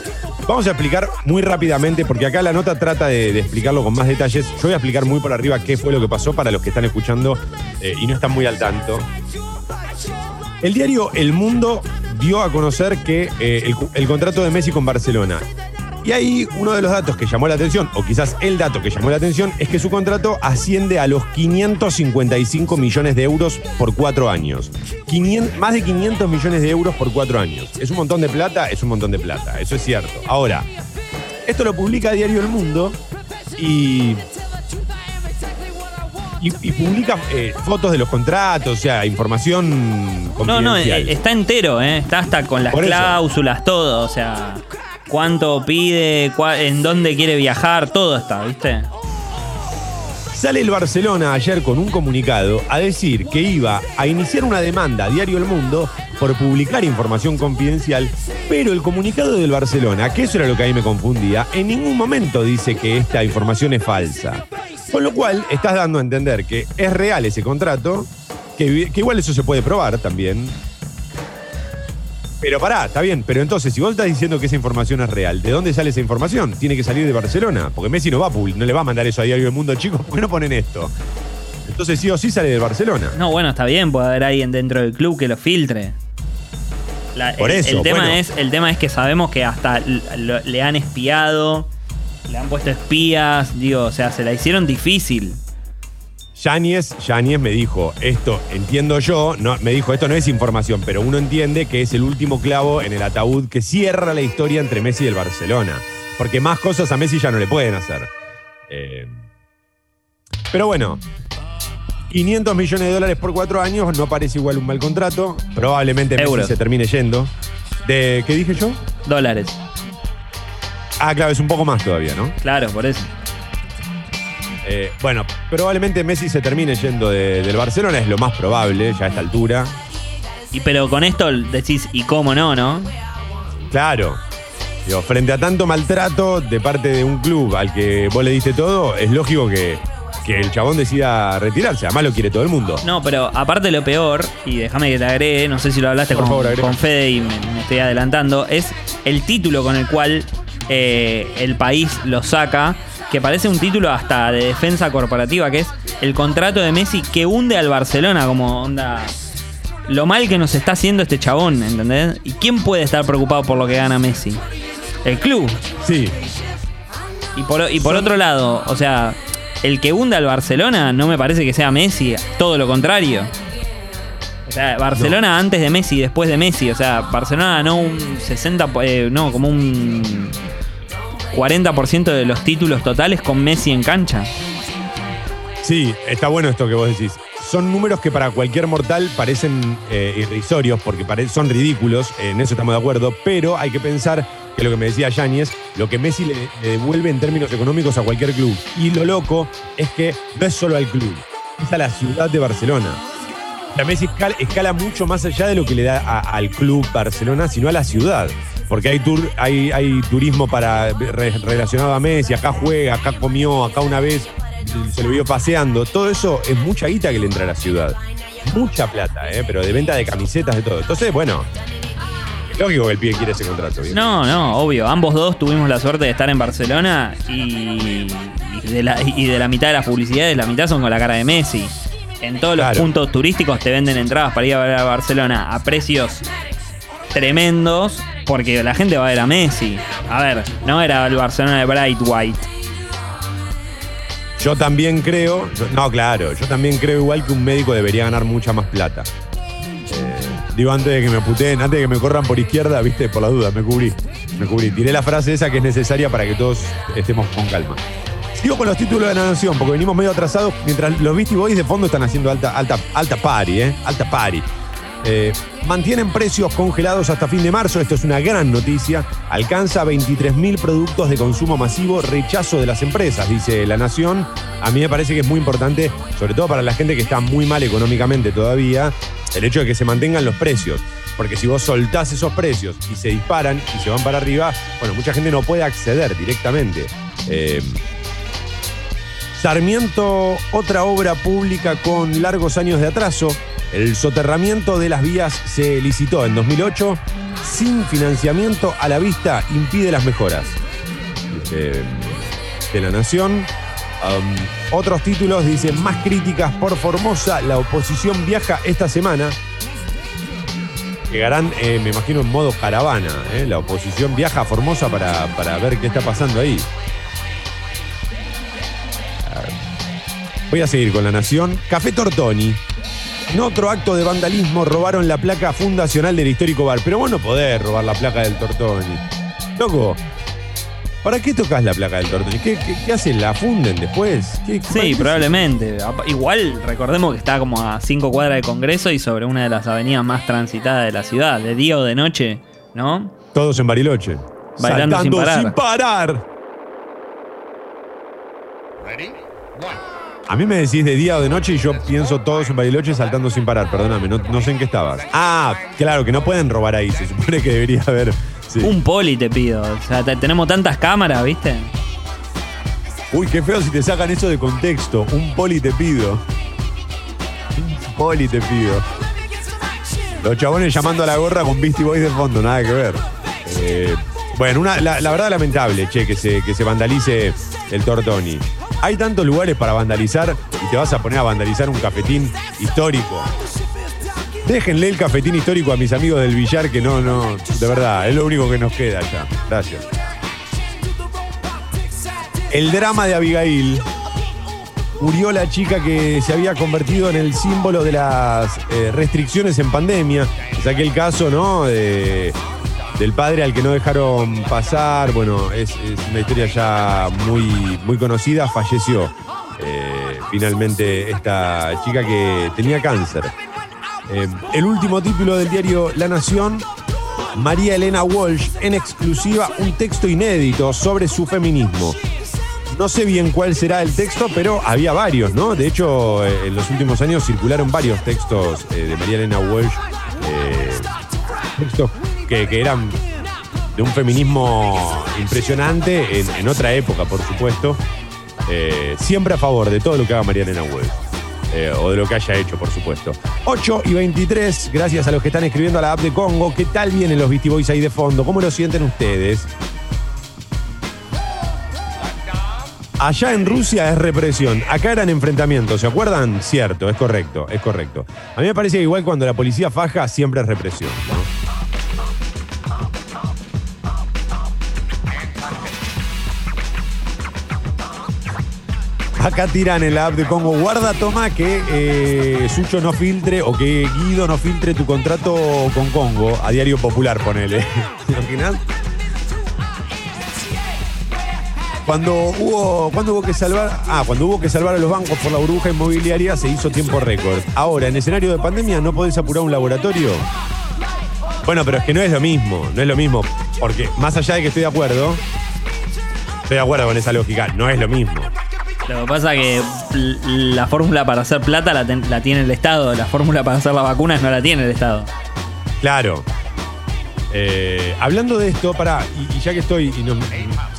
vamos a explicar muy rápidamente, porque acá la nota trata de, de explicarlo con más detalles. Yo voy a explicar muy por arriba qué fue lo que pasó para los que están escuchando eh, y no están muy al tanto. El diario El Mundo dio a conocer que eh, el, contrato de Messi con Barcelona. Y ahí uno de los datos que llamó la atención, o quizás el dato que llamó la atención, es que su contrato asciende a los 555 millones de euros por cuatro años. 500 más de 500 millones de euros por cuatro años. ¿Es un montón de plata? Es un montón de plata, eso es cierto. Ahora, esto lo publica Diario El Mundo y y, y publica eh, fotos de los contratos, o sea, información
No, no, eh, está entero, ¿eh? Está hasta con las
Por eso.
cláusulas, todo. O sea, cuánto pide, cua- en dónde quiere viajar, todo está, ¿viste?
Sale el Barcelona ayer con un comunicado a decir que iba a iniciar una demanda a Diario El Mundo por publicar información confidencial, pero el comunicado del Barcelona, que eso era lo que a mí me confundía, en ningún momento dice que esta información es falsa. Con lo cual, estás dando a entender que es real ese contrato, que, que igual eso se puede probar también. Pero pará, está bien, pero entonces, si vos estás diciendo que esa información es real, ¿de dónde sale esa información? Tiene que salir de Barcelona, porque Messi no va a no le va a mandar eso a Diario del Mundo, chicos, ¿por qué no ponen esto? Entonces sí o sí sale de Barcelona.
No, bueno, está bien, puede haber alguien dentro del club que lo filtre. La-
Por
el,
eso,
el tema
bueno.
es, el tema es que sabemos que hasta le han espiado, le han puesto espías, digo, o sea, se la hicieron difícil.
Yáñez, Yáñez me dijo, esto entiendo yo, no, me dijo, esto no es información, pero uno entiende que es el último clavo en el ataúd que cierra la historia entre Messi y el Barcelona. Porque más cosas a Messi ya no le pueden hacer. Eh, pero bueno, 500 millones de dólares por cuatro años no parece igual un mal contrato. Probablemente Messi
Euros.
se termine yendo. ¿De qué dije yo?
Dólares.
Ah, claro, es un poco más todavía, ¿no?
Claro, por eso.
Eh, bueno, probablemente Messi se termine yendo de- del Barcelona, es lo más probable ya a esta altura.
Y pero con esto decís, ¿y cómo no, no?
Claro. Digo, frente a tanto maltrato de parte de un club al que vos le diste todo, es lógico que, que el chabón decida retirarse. Además lo quiere todo el mundo.
No, pero aparte lo peor, y déjame que te agregue, no sé si lo hablaste
Por
con,
favor, agrega.
con Fede y me, me estoy adelantando, es el título con el cual eh, el país lo saca, que parece un título hasta de defensa corporativa, que es el contrato de Messi que hunde al Barcelona como onda... Lo mal que nos está haciendo este chabón, ¿entendés? ¿Y quién puede estar preocupado por lo que gana Messi? El club.
Sí.
Y por, y por otro lado, o sea, el que hunda al Barcelona no me parece que sea Messi, todo lo contrario. O sea, Barcelona antes de Messi, después de Messi. O sea, Barcelona ganó un 60, eh, no, como un 40% de los títulos totales con Messi en cancha.
Sí, está bueno esto que vos decís. Son números que para cualquier mortal parecen eh, irrisorios porque son ridículos, en eso estamos de acuerdo, pero hay que pensar que lo que me decía Yáñez, lo que Messi le, devuelve en términos económicos a cualquier club. Y lo loco es que no es solo al club, es a la ciudad de Barcelona. Sea, Messi escala, mucho más allá de lo que le da al club Barcelona, sino a la ciudad. Porque hay, tour, hay, hay turismo para, re- relacionado a Messi, acá juega, acá comió, acá una vez se lo vio paseando. Todo eso es mucha guita que le entra a la ciudad. Mucha plata, ¿eh? pero de venta de camisetas, de todo. Entonces, bueno, es lógico que el pibe quiere ese contrato. ¿bien?
No, no, obvio. Ambos dos tuvimos la suerte de estar en Barcelona y, y de, la, y de la mitad de las publicidades, la mitad son con la cara de Messi. En todos los puntos turísticos te venden entradas para ir a ver a Barcelona a precios tremendos porque la gente va a ver a Messi. A ver, no era el Barcelona de Bright White.
Yo también creo, no, claro, yo también creo igual que un médico debería ganar mucha más plata. Eh, digo, antes de que me puteen, antes de que me corran por izquierda, viste, por la duda, me cubrí. Me cubrí. Tiré la frase esa que es necesaria para que todos estemos con calma. Sigo con los títulos de la nación, porque venimos medio atrasados, mientras los Beastie Boys de fondo están haciendo alta, alta, alta party, ¿eh? Alta party. Eh, mantienen precios congelados hasta fin de marzo, esto es una gran noticia. Alcanza 23.000 productos de consumo masivo, rechazo de las empresas, dice La Nación. A mí me parece que es muy importante, sobre todo para la gente que está muy mal económicamente todavía, el hecho de que se mantengan los precios. Porque si vos soltás esos precios y se disparan y se van para arriba, bueno, mucha gente no puede acceder directamente. Eh, Sarmiento, otra obra pública con largos años de atraso. El soterramiento de las vías se licitó en 2008. Sin financiamiento a la vista impide las mejoras. Dice, de la Nación. Otros títulos dicen más críticas por Formosa. La oposición viaja esta semana. Llegarán, eh, me imagino, en modo caravana. ¿eh? La oposición viaja a Formosa para, para ver qué está pasando ahí. Voy a seguir con la Nación. Café Tortoni. En otro acto de vandalismo robaron la placa fundacional del histórico bar. Pero vos no podés robar la placa del Tortoni. Loco, ¿para qué tocas la placa del Tortoni? ¿Qué, qué, qué hacen? ¿La funden después? ¿Qué-
Sí, probablemente. Igual, recordemos que está como a 5 cuadras de Congreso y sobre una de las avenidas más transitadas de la ciudad, de día o de noche, ¿no?
Todos en Bariloche.
Bailando sin parar.
sin parar. A mí me decís de día o de noche y yo pienso todos en Bariloche saltando sin parar. Perdóname, no, no sé en qué estabas. Ah, claro, que no pueden robar ahí. Se supone que debería haber. sí.
Un poli te pido. O sea, te- tenemos tantas cámaras, ¿viste?
Uy, qué feo si te sacan eso de contexto. Un poli te pido. Un poli te pido. Los chabones llamando a la gorra con Beastie Boys de fondo, nada que ver. Eh, bueno, una, la, la verdad lamentable, che, que se, que se vandalice el Tortoni. Hay tantos lugares para vandalizar y te vas a poner a vandalizar un cafetín histórico. Déjenle el cafetín histórico a mis amigos del billar que no, no, de verdad, es lo único que nos queda ya. Gracias. El drama de Abigail. Murió la chica que se había convertido en el símbolo de las eh, restricciones en pandemia. Es aquel caso, ¿no? Del padre al que no dejaron pasar. Bueno, es, una historia ya muy, muy conocida. Falleció eh, finalmente esta chica que tenía cáncer. Eh, el último título del diario La Nación María Elena Walsh en exclusiva un texto inédito sobre su feminismo. No sé bien cuál será el texto, pero había varios, ¿no? De hecho, eh, en los últimos años circularon varios textos de María Elena Walsh, textos que, eran de un feminismo impresionante en, otra época, por supuesto. Eh, siempre a favor de todo lo que haga Elena Walsh. Eh, o de lo que haya hecho, por supuesto. 8 y 23, gracias a los que están escribiendo a la app de Congo. ¿Qué tal vienen los Beastie Boys ahí de fondo? ¿Cómo lo sienten ustedes? Allá en Rusia es represión, acá eran enfrentamientos, ¿se acuerdan? Cierto, es correcto, es correcto. A mí me parece que igual cuando la policía faja siempre es represión. Acá tiran en la app de Congo, guarda, toma que eh, Sucho no filtre o que Guido no filtre tu contrato con Congo a Diario Popular, ponele. ¿Te imaginas? Cuando hubo, cuando hubo que salvar, ah, cuando hubo que salvar a los bancos por la burbuja inmobiliaria se hizo tiempo récord. Ahora, en escenario de pandemia, ¿no podés apurar un laboratorio? Bueno, pero es que no es lo mismo, no es lo mismo. Porque más allá de que estoy de acuerdo, estoy de acuerdo con esa lógica, no es lo mismo.
Lo que pasa que l- la fórmula para hacer plata la, tiene el Estado, la fórmula para hacer las vacunas no la tiene el Estado.
Claro. Eh, hablando de esto, para, y, ya que estoy, y nos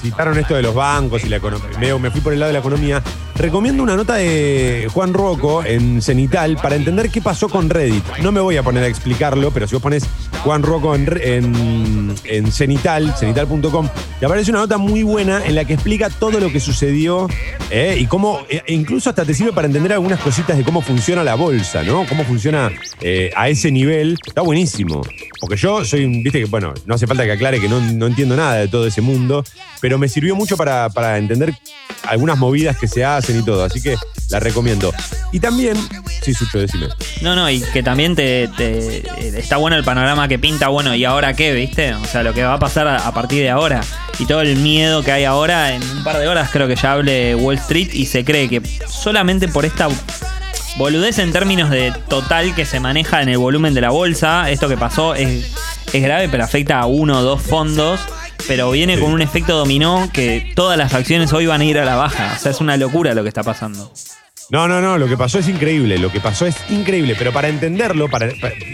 citaron esto de los bancos y la economía, me, me fui por el lado de la economía, recomiendo una nota de Juan Rocco en Cenital para entender qué pasó con Reddit. No me voy a poner a explicarlo, pero si vos pones Juan Rocco en, en, en Cenital, cenital.com, te aparece una nota muy buena en la que explica todo lo que sucedió eh, y cómo, e incluso hasta te sirve para entender algunas cositas de cómo funciona la bolsa, ¿no? Cómo funciona eh, a ese nivel. Está buenísimo. Porque yo soy, viste que, bueno, no hace falta que aclare que no, no entiendo nada de todo ese mundo, pero me sirvió mucho para, para entender algunas movidas que se hacen y todo. Así que La recomiendo. Y también, sí, Sucho, decime.
No, no, y que también te, te- eh, está bueno el panorama que pinta, bueno, ¿y ahora qué, viste? O sea, lo que va a pasar a, a partir de ahora. Y todo el miedo que hay ahora, en un par de horas creo que ya hable Wall Street y se cree que solamente por esta boludez en términos de total que se maneja en el volumen de la bolsa, esto que pasó es, es grave, pero afecta a uno o dos fondos. Pero viene
Sí.
con un efecto dominó que todas las acciones hoy van a ir a la baja. O sea, es una locura lo que está pasando.
No, no, no, lo que pasó es increíble, lo que pasó es increíble, pero para entenderlo,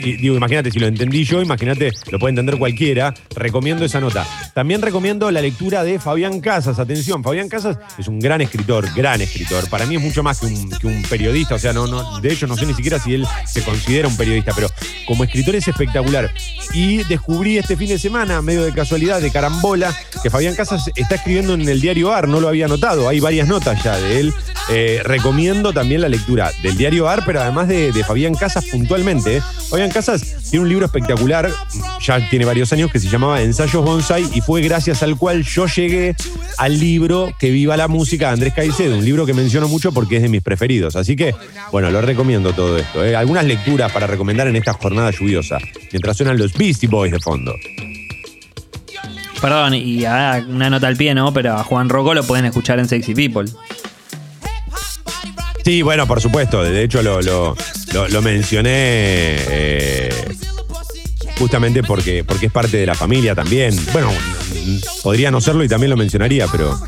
digo, imagínate, si lo entendí yo, imagínate, lo puede entender cualquiera, recomiendo esa nota. También recomiendo la lectura de Fabián Casas, atención, Fabián Casas es un gran escritor, gran escritor, para mí es mucho más que un, que un periodista, o sea, no, no, de hecho no sé ni siquiera si él se considera un periodista, pero como escritor es espectacular. Y descubrí este fin de semana, medio de casualidad, de carambola, que Fabián Casas está escribiendo en el diario AR, no lo había notado, hay varias notas ya de él. Eh, recomiendo también la lectura del diario AR, pero además de, de Fabián Casas puntualmente. Fabián Casas tiene un libro espectacular, ya tiene varios años, que se llamaba Ensayos Bonsai y fue gracias al cual yo llegué al libro Que viva la música de Andrés Caicedo, un libro que menciono mucho porque es de mis preferidos. Así que, bueno, lo recomiendo todo esto. ¿eh? Algunas lecturas para recomendar en esta jornada lluviosa, mientras suenan los Beastie Boys de fondo.
Perdón, y ah, una nota al pie, ¿no? Pero a Juan Rocco lo pueden escuchar en Sexy People.
Sí, bueno, por supuesto. De hecho, lo, lo- lo- mencioné eh, justamente porque, porque es parte de la familia también. Bueno, podría no serlo y también lo mencionaría, pero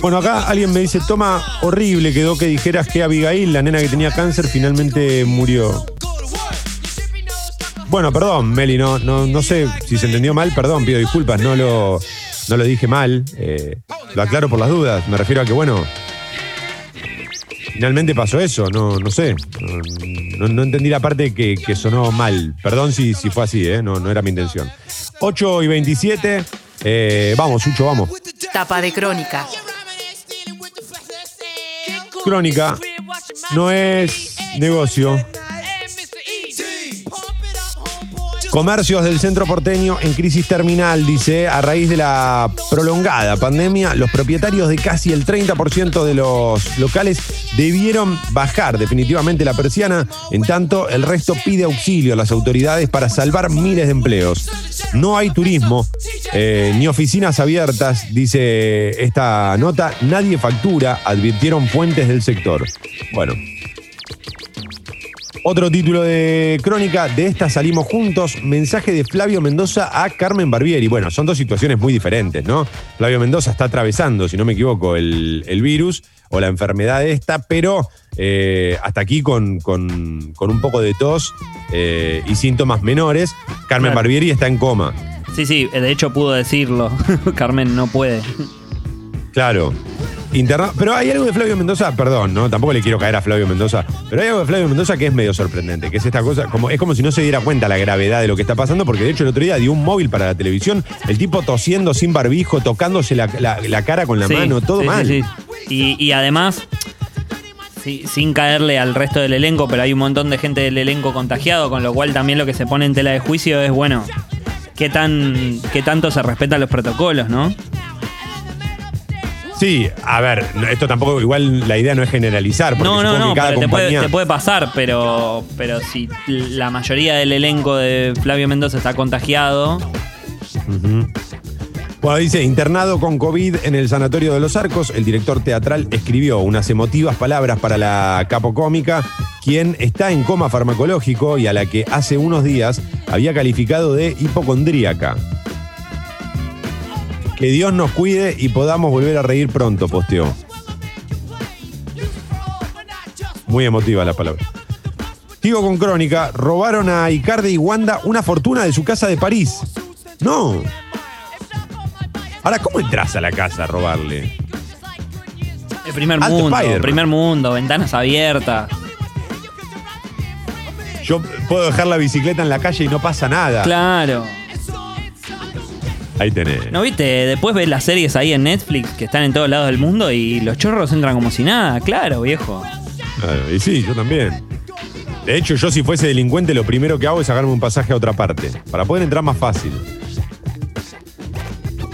Bueno, acá alguien me dice, toma, horrible quedó que dijeras que Abigail, la nena que tenía cáncer, finalmente murió. Bueno, perdón, Meli, no, no, no sé si se entendió mal, perdón, pido disculpas, no lo, no lo dije mal. eh, lo aclaro por las dudas. Me refiero a que, bueno, finalmente pasó eso, no, no sé. No, entendí la parte que, que sonó mal. Perdón si, si fue así, eh, no, no era mi intención. 8 y 27. eh, vamos, Sucho, vamos.
Tapa de crónica.
Crónica no es negocio. Comercios del centro porteño en crisis terminal, dice, a raíz de la prolongada pandemia, los propietarios de casi el 30% de los locales debieron bajar definitivamente la persiana, en tanto el resto pide auxilio a las autoridades para salvar miles de empleos. No hay turismo eh, ni oficinas abiertas, dice esta nota, nadie factura, advirtieron fuentes del sector. Bueno, otro título de crónica, de esta salimos juntos, mensaje de Flavio Mendoza a Carmen Barbieri. Bueno, son dos situaciones muy diferentes, ¿no? Flavio Mendoza está atravesando, si no me equivoco, el, el virus o la enfermedad esta, pero eh, hasta aquí con, con- con un poco de tos eh, y síntomas menores. Carmen
Claro.
Barbieri está en coma.
Sí, sí, de hecho pudo decirlo. Carmen no puede.
Claro. Interna- pero hay algo de Flavio Mendoza, perdón, ¿no? Tampoco le quiero caer a Flavio Mendoza, pero hay algo de Flavio Mendoza que es medio sorprendente, que es esta cosa, como, es como si no se diera cuenta la gravedad de lo que está pasando, porque de hecho el otro día dio un móvil para la televisión, el tipo tosiendo sin barbijo, tocándose la, la- la cara con la
Sí,
mano, todo
sí,
mal.
sí. Y, y además, sin caerle al resto del elenco, pero hay un montón de gente del elenco contagiado, con lo cual también lo que se pone en tela de juicio es, bueno, qué, tan, qué tanto se respetan los protocolos, ¿no?
Sí, a ver, no, esto tampoco, igual la idea no es generalizar, porque
No, no, no,
que cada
pero te puede, te puede pasar, pero, pero si la mayoría del elenco de Flavio Mendoza está contagiado,
Ujú. Bueno, dice, internado con COVID en el Sanatorio de los Arcos, el director teatral escribió unas emotivas palabras para la capocómica, quien está en coma farmacológico y a la que hace unos días había calificado de hipocondríaca. Que Dios nos cuide y podamos volver a reír pronto, posteó. Muy emotiva la palabra. Sigo con crónica. Robaron a Icardi y Wanda una fortuna de su casa de París. No. Ahora, ¿cómo entras a la casa a robarle?
el primer
Alto
mundo,
Spider-Man.
primer mundo, ventanas abiertas.
Yo puedo dejar la bicicleta en la calle y no pasa nada.
Claro.
Ahí tenés.
¿No viste? Después ves las series ahí en Netflix que están en todos lados del mundo y los chorros entran como si nada. Claro, viejo.
Ah, y sí, yo también. De hecho, yo si fuese delincuente, lo primero que hago es sacarme un pasaje a otra parte, para poder entrar más fácil.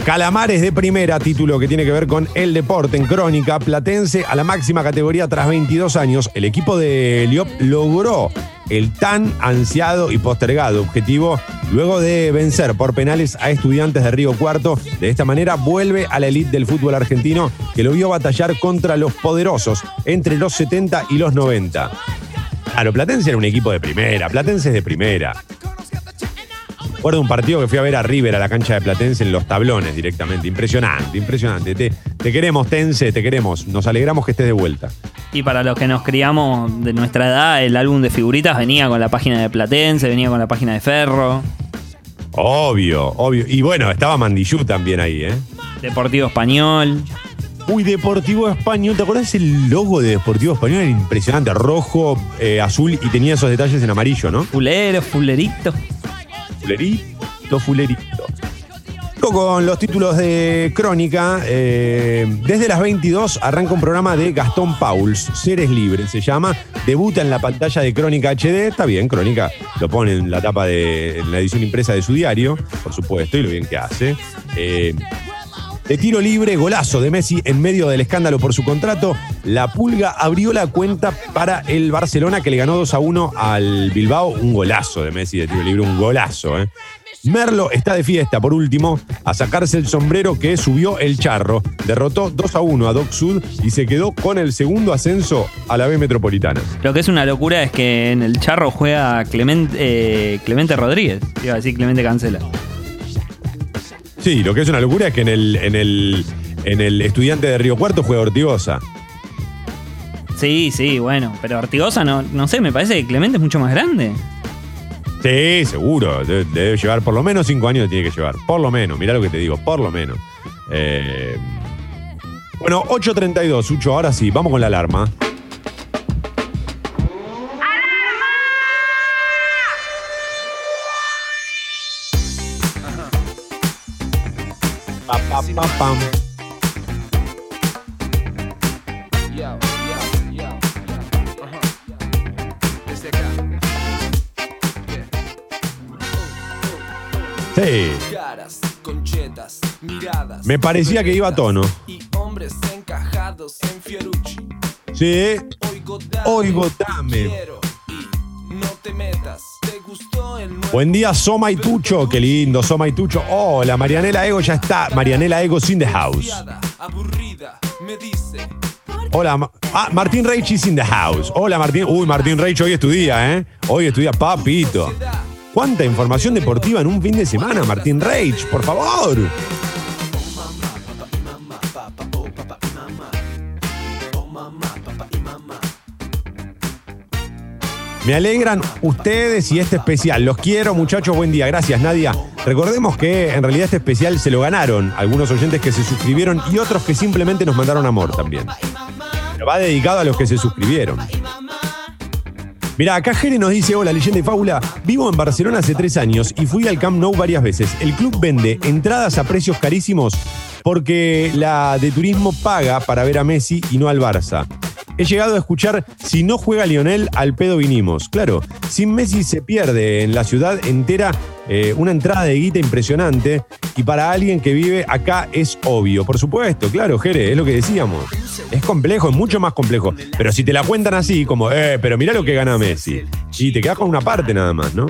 Calamares de primera, título que tiene que ver con el deporte en crónica. Platense a la máxima categoría tras 22 años. El equipo de Liop logró el tan ansiado y postergado objetivo luego de vencer por penales a estudiantes de Río Cuarto. De esta manera vuelve a la elite del fútbol argentino que lo vio batallar contra los poderosos entre los 70 y los 90. Claro, Platense era un equipo de primera, Platense es de primera. Recuerdo un partido que fui a ver a River a la cancha de Platense en los tablones directamente. Impresionante, impresionante. Te, te queremos, Tense, te queremos. Nos alegramos que estés de vuelta.
Y para los que nos criamos de nuestra edad, el álbum de figuritas venía con la página de Platense, venía con la página de Ferro,
Obvio, obvio. Y bueno, estaba Mandillú también ahí, ¿eh?
Deportivo Español.
Uy, Deportivo Español. ¿Te acordás el logo de Deportivo Español? Era impresionante. Rojo, eh, azul y tenía esos detalles en amarillo, ¿no?
Fulero, fulerito.
Fulerito, fulerito. Con los títulos de crónica, eh, desde las 22 arranca un programa de Gastón Pauls, Seres Libres se llama, debuta en la pantalla de Crónica HD, está bien, Crónica lo pone en la tapa de en la edición impresa de su diario, por supuesto, y lo bien que hace. Eh, de tiro libre, golazo de Messi en medio del escándalo por su contrato. La Pulga abrió la cuenta para el Barcelona que le ganó 2 a 1 al Bilbao. Un golazo de Messi de tiro libre, un golazo. ¿eh? Merlo está de fiesta, por último, a sacarse el sombrero que subió el charro. Derrotó 2 a 1 a Doc Sud y se quedó con el segundo ascenso a la B Metropolitana.
Lo que es una locura es que en el charro juega Clemente, eh, Clemente Rodríguez. Iba a decir Clemente Cancela.
Sí, lo que es una locura es que en el, en el, en el estudiante de Río Cuarto juega Ortigosa.
Sí, sí, bueno. Pero Ortigosa no, no sé, me parece que Clemente es mucho más grande.
Sí, seguro. Debe, debe llevar por lo menos cinco años, tiene que llevar. Por lo menos, mirá lo que te digo, por lo menos. Eh, bueno, 8.32, Sucho, ahora sí, vamos con la alarma. Pa, pa, pa, pam. Sí,
Caras, conchetas, miradas.
me parecía que iba a tono.
Y hombres encajados en Fiorucci.
Sí,
Oigo dame.
Oigo dame.
Quiero y no te metas. ¿Te gustó el nuevo?
Buen día, Soma y Tucho. Qué lindo, Soma y Tucho. Hola, Marianela Ego ya está. Marianela Ego in the house.
Aburrida, me dice.
Hola, ah, Martín Reich is in the house. Hola, Martín. Uy, Martín Reich, hoy es tu día, ¿eh? Hoy es tu día, papito. ¿Cuánta información deportiva en un fin de semana, Martín Reich? Por favor. Me alegran ustedes y este especial. Los quiero, muchachos. Buen día. Gracias, Nadia. Recordemos que en realidad este especial se lo ganaron algunos oyentes que se suscribieron y otros que simplemente nos mandaron amor también. Pero va dedicado a los que se suscribieron. Mira, acá Jere nos dice, hola, leyenda y fábula, vivo en Barcelona hace tres años y fui al Camp Nou varias veces. El club vende entradas a precios carísimos porque la de turismo paga para ver a Messi y no al Barça. He llegado a escuchar, si no juega Lionel, al pedo vinimos. Claro, sin Messi se pierde en la ciudad entera eh, una entrada de guita impresionante y para alguien que vive acá es obvio. Por supuesto, claro, Jere, es lo que decíamos. Es complejo, es mucho más complejo. Pero si te la cuentan así, como, eh, pero mirá lo que gana Messi. Y te quedas con una parte nada más, ¿no?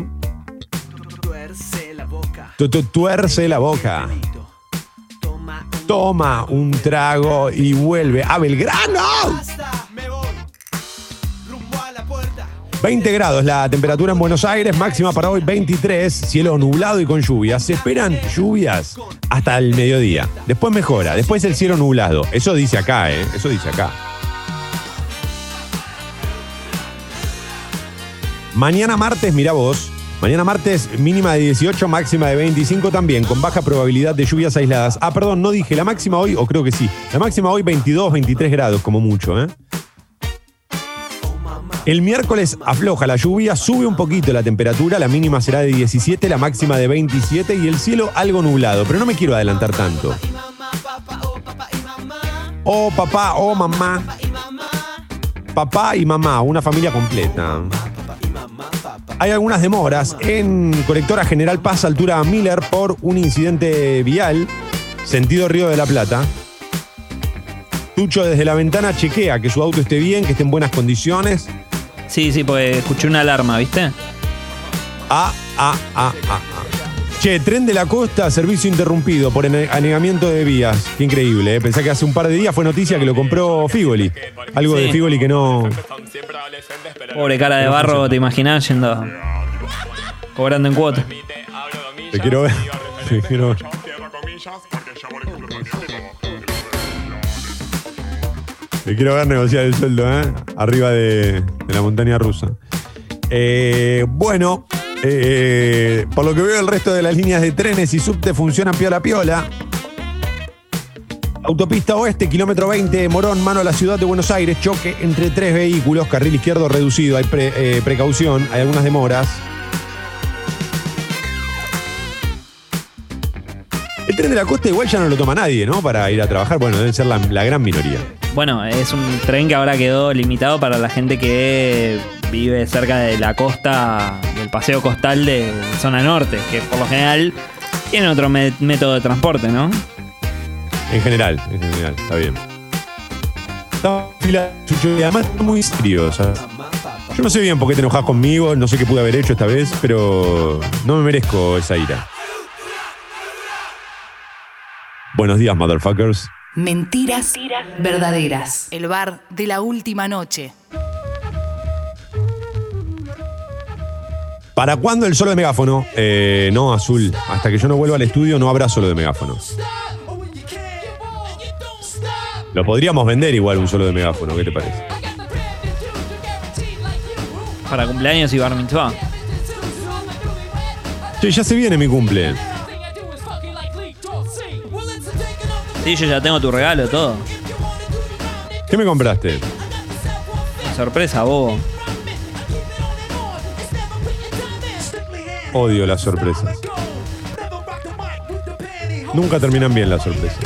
Tu- tu- Tuerce la boca.
Toma un
Toma un trago y vuelve a Belgrano. 20 grados la temperatura en Buenos Aires, máxima para hoy 23, cielo nublado y con lluvias. Se esperan lluvias hasta el mediodía. Después mejora, después el cielo nublado. Eso dice acá, ¿eh? Eso dice acá. Mañana martes, mira vos. Mañana martes mínima de 18, máxima de 25 también, con baja probabilidad de lluvias aisladas. Ah, perdón, no dije la máxima hoy, o creo que sí. La máxima hoy 22, 23 grados, como mucho, ¿eh? El miércoles afloja la lluvia, sube un poquito la temperatura, la mínima será de 17, la máxima de 27 y el cielo algo nublado, pero no me quiero adelantar tanto. Oh papá, oh mamá. Papá y mamá, una familia completa. Hay algunas demoras en Colectora General Paz, altura Miller, por un incidente vial. sentido Río de la Plata. Tucho desde la ventana chequea que su auto esté bien, que esté en buenas condiciones.
Sí, sí, porque escuché una alarma, ¿viste?
Ah, ah, ah, ah, ah. Che, tren de la costa, servicio interrumpido por ane- anegamiento de vías. Qué increíble, ¿eh? Pensá que hace un par de días fue noticia que lo compró Figoli. Algo de. Figoli que no.
Pobre cara de barro, te imaginás yendo. Cobrando en cuota.
Te quiero ver. Te quiero ver. Te quiero ver negociar el sueldo, ¿eh? Arriba de, la montaña rusa. Eh, bueno, eh, por lo que veo, el resto de las líneas de trenes y subte funcionan piola piola. Autopista Oeste, kilómetro 20, Morón, mano a la ciudad de Buenos Aires, choque entre tres vehículos, carril izquierdo reducido, hay eh, precaución, hay algunas demoras. El tren de la costa igual ya no lo toma nadie, ¿no? Para ir a trabajar, bueno, debe ser la, la gran minoría.
Bueno, es un tren que ahora quedó limitado para la gente que vive cerca de la costa, del paseo costal de zona norte, que por lo general tienen otro método de transporte, ¿no?
En general, en general, está bien. Estaba fila, y además muy serio. sea, yo no sé bien por qué te enojas conmigo, no sé qué pude haber hecho esta vez, pero no me merezco esa ira. Buenos días, motherfuckers.
Mentiras verdaderas. El bar de la última noche.
¿Para cuándo el solo de megáfono? Eh, no, Azul. Hasta que yo no vuelva al estudio no habrá solo de megáfono. Lo podríamos vender igual un solo de megáfono, ¿qué te parece?
Para cumpleaños y bar mitzvah.
Che, ya se viene mi cumple.
Sí, yo ya tengo tu regalo, todo.
¿Qué me compraste?
Sorpresa, bobo.
Odio las sorpresas. Nunca terminan bien las sorpresas.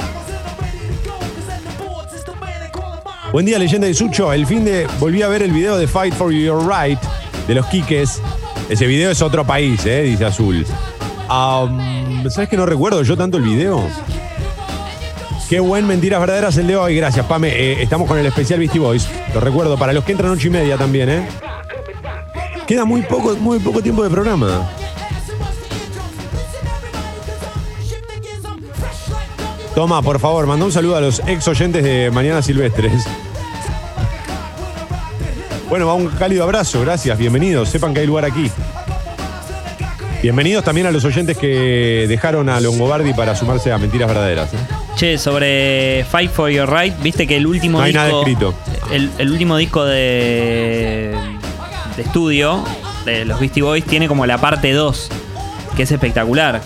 Buen día, leyenda de Sucho. El fin de volví a ver el video de Fight for Your Right de los Quiques. Ese video es otro país, ¿eh? dice Azul. ¿Sabes que no recuerdo yo tanto el video? Qué buen Mentiras Verdaderas el de hoy. Gracias, Pame. Eh, estamos con el especial Beastie Boys. Lo recuerdo para los que entran ocho y media también, ¿eh? Queda muy poco, muy poco tiempo de programa. Toma, por favor, manda un saludo a los ex oyentes de Mañana Silvestres. Bueno, va un cálido abrazo, gracias, bienvenidos, sepan que hay lugar aquí. Bienvenidos también a los oyentes que dejaron a Longobardi para sumarse a Mentiras Verdaderas. ¿eh?
Che, sobre Fight for Your Right, viste que el último
No hay
disco.
nada escrito.
El, el último disco de, de estudio de los Beastie Boys tiene como la parte 2, que es espectacular.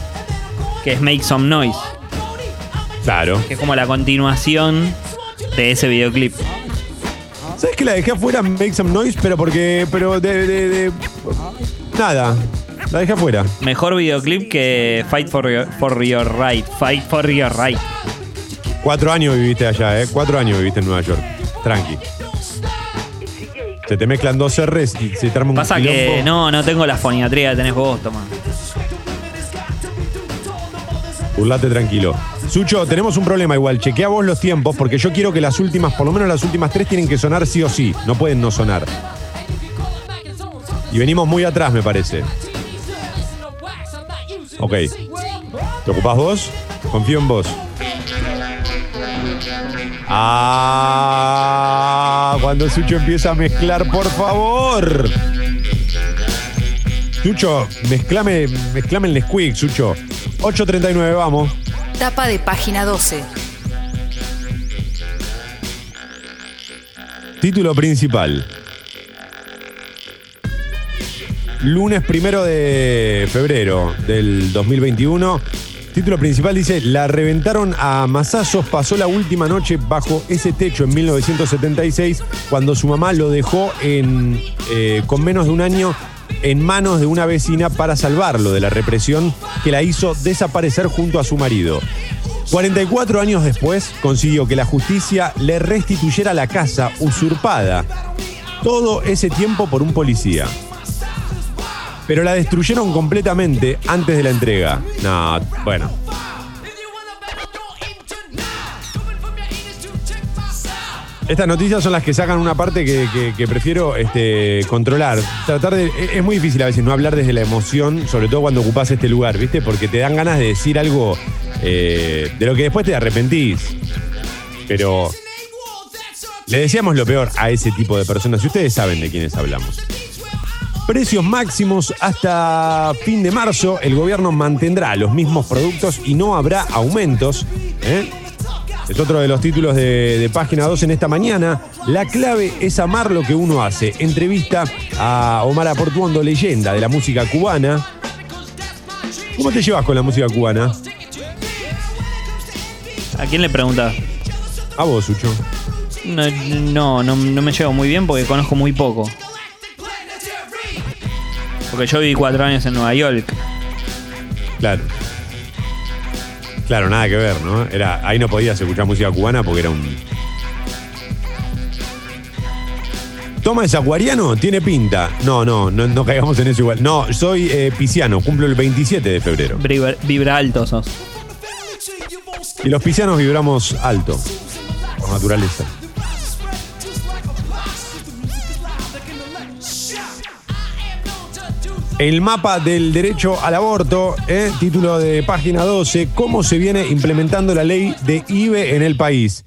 Que es Make Some Noise.
Claro.
Que es como la continuación de ese videoclip.
¿Sabes que la dejé afuera Make Some Noise? Pero porque. Pero de. de- de- nada. La dejé afuera.
Mejor videoclip que Fight for Your, for your Right. Fight for Your Right.
Cuatro años viviste allá, ¿eh? Cuatro años viviste en Nueva York. Tranqui. Se te mezclan dos R's y se te arma un
Pasa que
quilombo.
no, no tengo la foniatría que tenés vos, toma.
Burlate tranquilo. Sucho, tenemos un problema igual. Chequea vos los tiempos porque yo quiero que las últimas, por lo menos las últimas tres, tienen que sonar sí o sí. No pueden no sonar. Y venimos muy atrás, me parece. Ok. ¿Te ocupás vos? Confío en vos. Ah, cuando Sucho empieza a mezclar, por favor. Sucho, mezclame, mezclame el Nesquik, Sucho. 8.39, vamos.
Tapa de página 12.
Título principal. Lunes primero de febrero del 2021. Título principal dice, la reventaron a masazos, pasó la última noche bajo ese techo en 1976, cuando su mamá lo dejó en, eh, con menos de un año en manos de una vecina para salvarlo de la represión que la hizo desaparecer junto a su marido. 44 años después consiguió que la justicia le restituyera la casa usurpada. Todo ese tiempo por un policía pero la destruyeron completamente antes de la entrega. No, bueno. Estas noticias son las que sacan una parte que, prefiero este, controlar. Tratar de, e, es muy difícil a veces no hablar desde la emoción, sobre todo cuando ocupas este lugar, ¿viste? Porque te dan ganas de decir algo eh, de lo que después te arrepentís. Pero le decíamos lo peor a ese tipo de personas. Y ustedes saben de quiénes hablamos. Precios máximos hasta fin de marzo. El gobierno mantendrá los mismos productos y no habrá aumentos. ¿eh? Es otro de los títulos de, de página 2 en esta mañana. La clave es amar lo que uno hace. Entrevista a Omar Aportuondo, leyenda de la música cubana. ¿Cómo te llevas con la música cubana?
¿A quién le preguntás?
A vos, Sucho.
No, no, no, no me llevo muy bien porque conozco muy poco. Porque yo viví cuatro años en Nueva York.
Claro. Claro, nada que ver, ¿no? Era, ahí no podías escuchar música cubana porque era un. Toma es acuariano, tiene pinta. No, no, no, no caigamos en eso igual. No, soy eh, pisciano, cumplo el 27 de febrero.
Vibra, vibra alto sos.
Y los piscianos vibramos alto, por naturaleza. El mapa del derecho al aborto, ¿eh? título de página 12, cómo se viene implementando la ley de IBE en el país.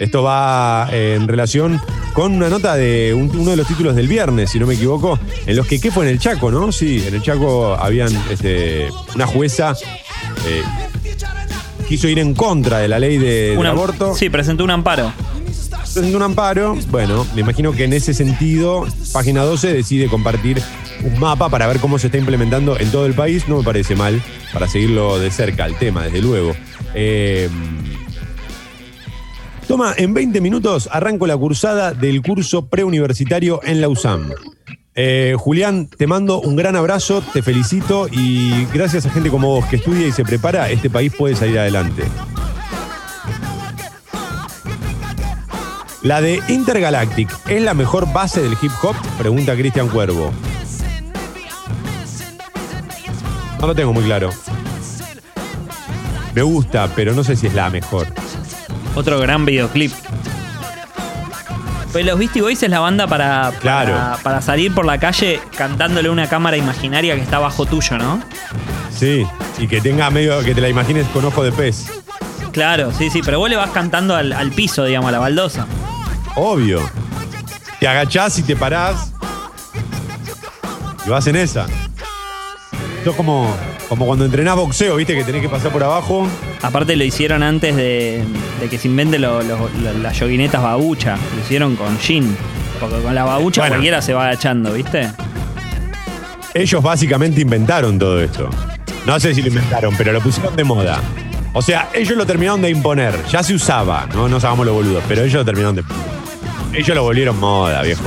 Esto va eh, en relación con una nota de un- uno de los títulos del viernes, si no me equivoco, en los que, ¿qué fue en el Chaco, no? Sí, en el Chaco habían este, una jueza eh, quiso ir en contra de la ley de, del aborto.
Sí, presentó un amparo.
Presentó un amparo. Bueno, me imagino que en ese sentido, página 12 decide compartir un mapa para ver cómo se está implementando en todo el país. No me parece mal para seguirlo de cerca el tema, desde luego. Eh, toma, en 20 minutos arranco la cursada del curso preuniversitario en la USAM. Eh, Julián, te mando un gran abrazo, te felicito y gracias a gente como vos que estudia y se prepara, este país puede salir adelante. ¿La de Intergalactic es la mejor base del hip hop? Pregunta Cristian Cuervo. No lo tengo muy claro. Me gusta, pero no sé si es la mejor.
Otro gran videoclip. Pues los Beastie Boys es la banda para,
Claro.
para, para salir por la calle cantándole a una cámara imaginaria que está bajo tuyo, ¿no?
Sí, y que tenga medio, que te la imagines con ojo de pez.
Claro, sí, sí, pero vos le vas cantando al, al piso, digamos, a la baldosa.
Obvio. Te agachás y te parás. Y vas en esa. Esto es como, como cuando entrenás boxeo, ¿viste? Que tenés que pasar por abajo.
Aparte lo hicieron antes de, de que se inventen lo- lo- lo- las yoguinetas babucha. Lo hicieron con jean. Porque con la babucha
Bueno.
cualquiera se va agachando, ¿viste?
Ellos básicamente inventaron todo esto. No sé si lo inventaron, pero lo pusieron de moda. O sea, ellos lo terminaron de imponer. Ya se usaba, no nos hagamos los boludos, pero ellos lo terminaron de Ellos lo volvieron moda, viejo.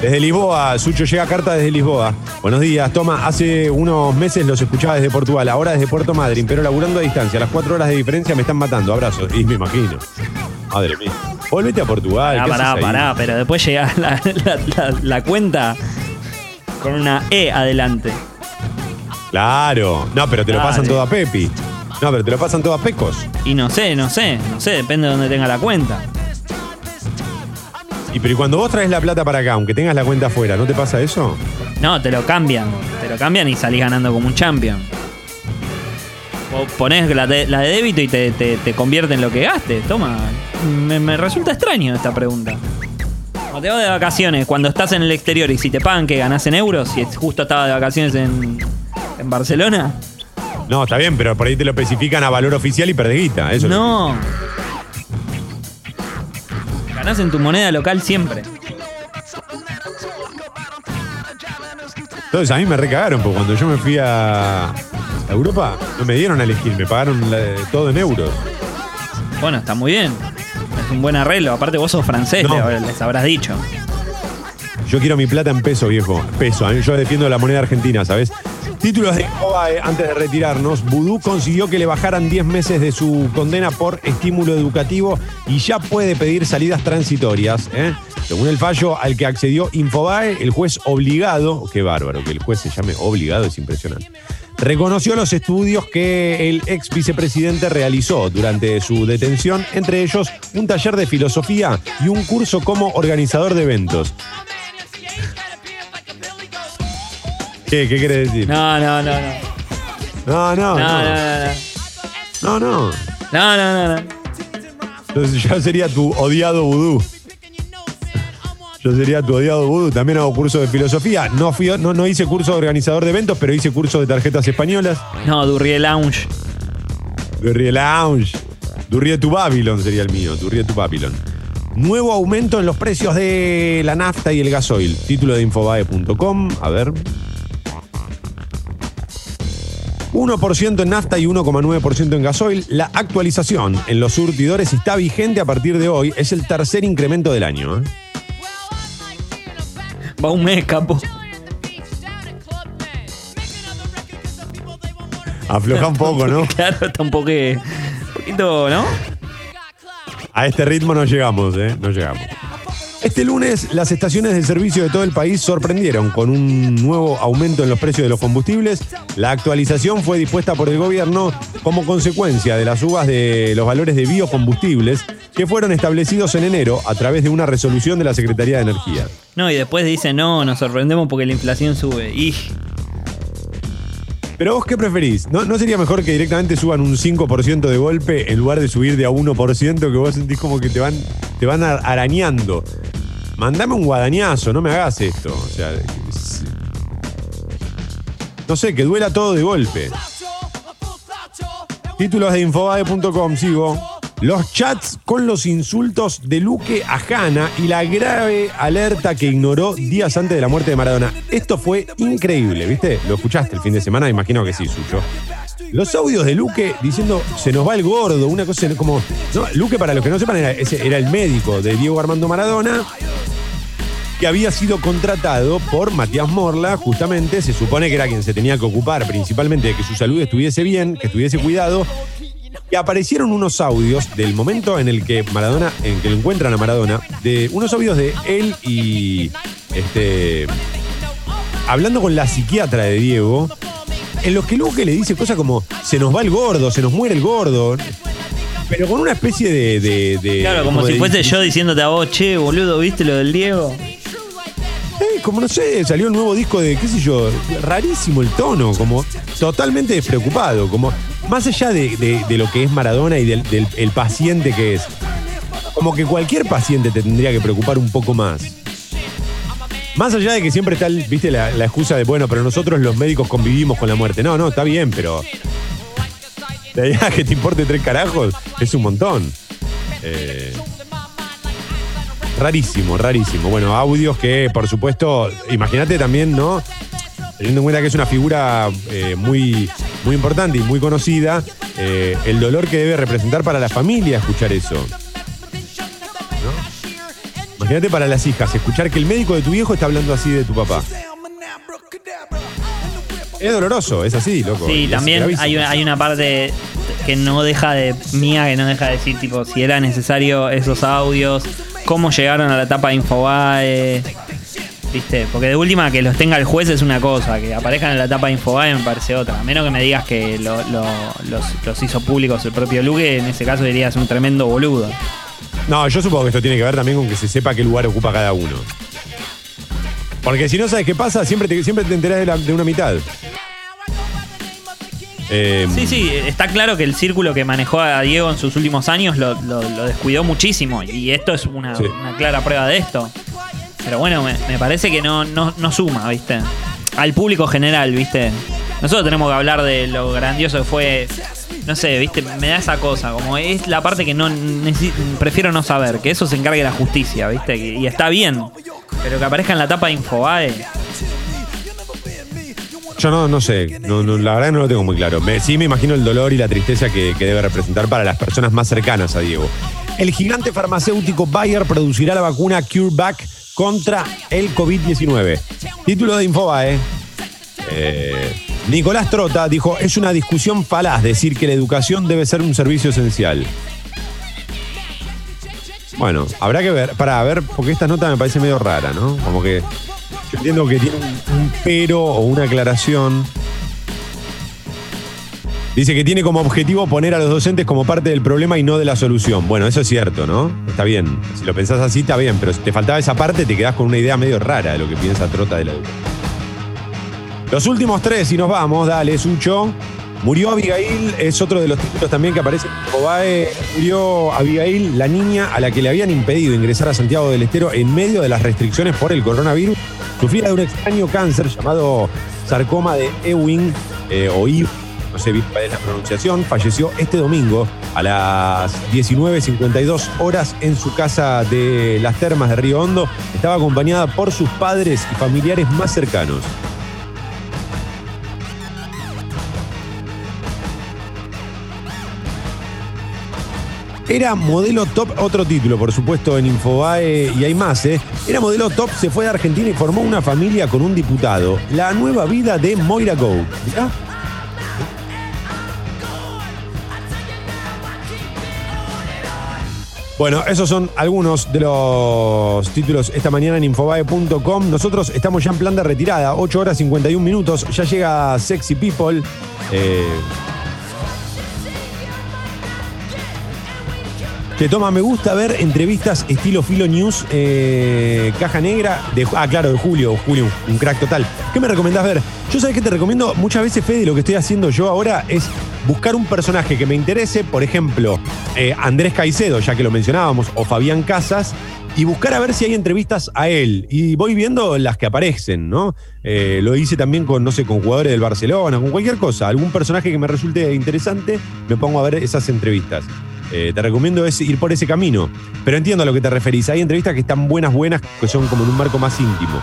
Desde Lisboa, Sucho llega carta desde Lisboa. Buenos días, toma. Hace unos meses los escuchaba desde Portugal, ahora desde Puerto Madryn, pero laburando a distancia. Las cuatro horas de diferencia me están matando. Abrazos. Y me imagino. Madre mía. Volvete a Portugal.
Pará,
¿qué
pará,
haces ahí?
pará, pero después llega la, la- la- la cuenta con una E adelante.
Claro. No, pero te lo
Dale.
pasan todo a Pepi. No, pero te lo pasan todo a Pecos.
Y no sé, no sé, no sé, depende de dónde tenga la cuenta.
Y pero ¿y cuando vos traes la plata para acá, aunque tengas la cuenta afuera, ¿no te pasa eso?
No, te lo cambian, te lo cambian y salís ganando como un champion. O ponés la de, la de débito y te, te, te convierte en lo que gastes. Toma, me, me resulta extraño esta pregunta. Cuando te vas de vacaciones, cuando estás en el exterior y si te pagan que ganás en euros, si justo estaba de vacaciones en, en Barcelona,
No, está bien, pero por ahí te lo especifican a valor oficial y perdés guita. Eso es
no. Ganás en tu moneda local siempre.
Entonces a mí me recagaron, porque cuando yo me fui a a Europa, no me dieron a elegir, me pagaron la- todo en euros.
Bueno, está muy bien. Es un buen arreglo. Aparte vos sos francés,
No.
le- les habrás dicho.
Yo quiero mi plata en peso, viejo. Peso. A mí Yo defiendo la moneda argentina, ¿sabes? Títulos de Infobae, antes de retirarnos. Vudú consiguió que le bajaran 10 meses de su condena por estímulo educativo y ya puede pedir salidas transitorias. ¿eh? Según el fallo al que accedió Infobae, el juez obligado, qué bárbaro, que el juez se llame obligado, es impresionante. reconoció los estudios que el ex vicepresidente realizó durante su detención, entre ellos un taller de filosofía y un curso como organizador de eventos. ¿Qué, qué quiere decir?
No, no, no, no.
No, no,
No,
no.
no, no.
No, no.
No, no, no, no.
Entonces yo sería tu odiado vudú. Yo sería tu odiado vudú. También hago curso de filosofía. No, fui, no, no hice curso de organizador de eventos, pero hice curso de tarjetas españolas.
No, Durrié Lounge.
Durrie Lounge. Durrie tu Babylon sería el mío. Durrie tu Babylon. Nuevo aumento en los precios de la nafta y el gasoil. Título de infobae.com. A ver. 1% en nafta y 1,9% en gasoil. La actualización en los surtidores está vigente a partir de hoy. Es el tercer incremento del año. ¿eh?
Va un mes, capo.
Afloja un poco, ¿no?
Claro, está un poco. Un poquito, ¿no?
A este ritmo no llegamos, ¿eh? No llegamos. Este lunes, las estaciones de servicio de todo el país sorprendieron con un nuevo aumento en los precios de los combustibles. La actualización fue dispuesta por el gobierno como consecuencia de las subas de los valores de biocombustibles que fueron establecidos en enero a través de una resolución de la Secretaría de Energía.
No, y después dice, no, nos sorprendemos porque la inflación sube.
Pero vos qué preferís? ¿No, no sería mejor que directamente suban un 5% de golpe en lugar de subir de a 1% que vos sentís como que te van, te van ar- arañando? Mandame un guadañazo, no me hagas esto. O sea, no sé, que duela todo de golpe. Títulos de infobae.com, sigo. Los chats con los insultos de Luque a Hanna y la grave alerta que ignoró días antes de la muerte de Maradona. Esto fue increíble, ¿viste? Lo escuchaste el fin de semana, imagino que sí, suyo. Los audios de Luque diciendo se nos va el gordo, una cosa como. ¿no? Luque, para los que no sepan, era, era el médico de Diego Armando Maradona que había sido contratado por Matías Morla, justamente, se supone que era quien se tenía que ocupar principalmente de que su salud estuviese bien, que estuviese cuidado, y aparecieron unos audios del momento en el que Maradona, en que lo encuentran a Maradona, de unos audios de él y este hablando con la psiquiatra de Diego, en los que Luque le dice cosas como se nos va el gordo, se nos muere el gordo, pero con una especie de, de- de-
claro, como si
de-
fuese yo diciéndote a vos, che, boludo, ¿viste lo del Diego?
Eh, como no sé, salió el nuevo disco de, qué sé yo, rarísimo el tono, como totalmente despreocupado, como más allá de, de- lo que es Maradona y del, el paciente que es, como que cualquier paciente te tendría que preocupar un poco más. Más allá de que siempre está, viste, la, la excusa de, bueno, pero nosotros los médicos convivimos con la muerte. No, no, está bien, pero la idea que te importe tres carajos es un montón. Eh, Rarísimo, rarísimo. Bueno, audios que, por supuesto, imagínate también, ¿no? Teniendo en cuenta que es una figura eh, muy, muy importante y muy conocida, eh, el dolor que debe representar para la familia escuchar eso. ¿no? Imagínate para las hijas, escuchar que el médico de tu viejo está hablando así de tu papá. Es doloroso, es así, loco.
Sí,
Es
también
gravísimo.
hay una, hay una parte que no deja de mía, que no deja de decir, tipo, si era necesario esos audios, cómo llegaron a la etapa de Infobae, ¿viste? Porque de última que los tenga el juez es una cosa, que aparezcan en la etapa de Infobae me parece otra. A menos que me digas que lo- lo- los, los hizo públicos el propio Luque, en ese caso dirías un tremendo boludo.
No, yo supongo que esto tiene que ver también con que se sepa qué lugar ocupa cada uno. Porque si no sabes qué pasa, siempre te, siempre te enterás de, la- de una mitad. Eh,
Sí, sí, está claro que el círculo que manejó a Diego en sus últimos años lo, lo- lo descuidó muchísimo. Y esto es una,
Sí.
una clara prueba de esto. Pero bueno, me, parece que no, no, no suma, ¿viste? Al público general, ¿viste? Nosotros tenemos que hablar de lo grandioso que fue. No sé, ¿viste? Me da esa cosa. Como es la parte que no prefiero no saber. Que eso se encargue la justicia, ¿viste? Y está bien. Pero que aparezca en la tapa de Infobae.
Yo no, no sé, la verdad no lo tengo muy claro. Sí me imagino el dolor y la tristeza que, que debe representar para las personas más cercanas a Diego. El gigante farmacéutico Bayer producirá la vacuna CureVac contra el COVID-19. Título de Infobae. Eh, Nicolás Trota dijo, es una discusión falaz decir que la educación debe ser un servicio esencial. Bueno, habrá que ver, para ver, porque esta nota me parece medio rara, ¿no? Como que yo entiendo que tiene un, un pero o una aclaración. Dice que tiene como objetivo poner a los docentes como parte del problema y no de la solución. Bueno, eso es cierto, ¿no? Está bien. Si lo pensás así, está bien, pero si te faltaba esa parte, te quedás con una idea medio rara de lo que piensa Trota de la educación. Los últimos tres, y nos vamos, dale, Sucho. Murió Abigail, es otro de los títulos también que aparece en Cobae. Murió Abigail, la niña a la que le habían impedido ingresar a Santiago del Estero en medio de las restricciones por el coronavirus. Sufría de un extraño cáncer llamado sarcoma de Ewing eh, o Ewing, sé bien cuál es la pronunciación. Falleció este domingo a las 19.52 horas en su casa de las termas de Río Hondo. Estaba acompañada por sus padres y familiares más cercanos. Era modelo top, otro título, por supuesto, en Infobae y hay más, ¿eh? Era modelo top, se fue de Argentina y formó una familia con un diputado. La nueva vida de Moira Go. Bueno, esos son algunos de los títulos esta mañana en infobae.com. Nosotros estamos ya en plan de retirada, 8 horas 51 minutos. Ya llega Sexy People. Eh, Que toma, me gusta ver entrevistas estilo Filo News, eh, Caja Negra, de, ah, claro, de Julio, Julio, un crack total. ¿Qué me recomendás ver? Yo sabés que te recomiendo muchas veces, Fede, lo que estoy haciendo yo ahora es buscar un personaje que me interese, por ejemplo, eh, Andrés Caicedo, ya que lo mencionábamos, o Fabián Casas, y buscar a ver si hay entrevistas a él. Y voy viendo las que aparecen, ¿no? Eh, lo hice también con, no sé, con jugadores del Barcelona, con cualquier cosa, algún personaje que me resulte interesante, me pongo a ver esas entrevistas. Eh, te recomiendo es ir por ese camino. Pero entiendo a lo que te referís. Hay entrevistas que están buenas, buenas, que son como en un marco más íntimo.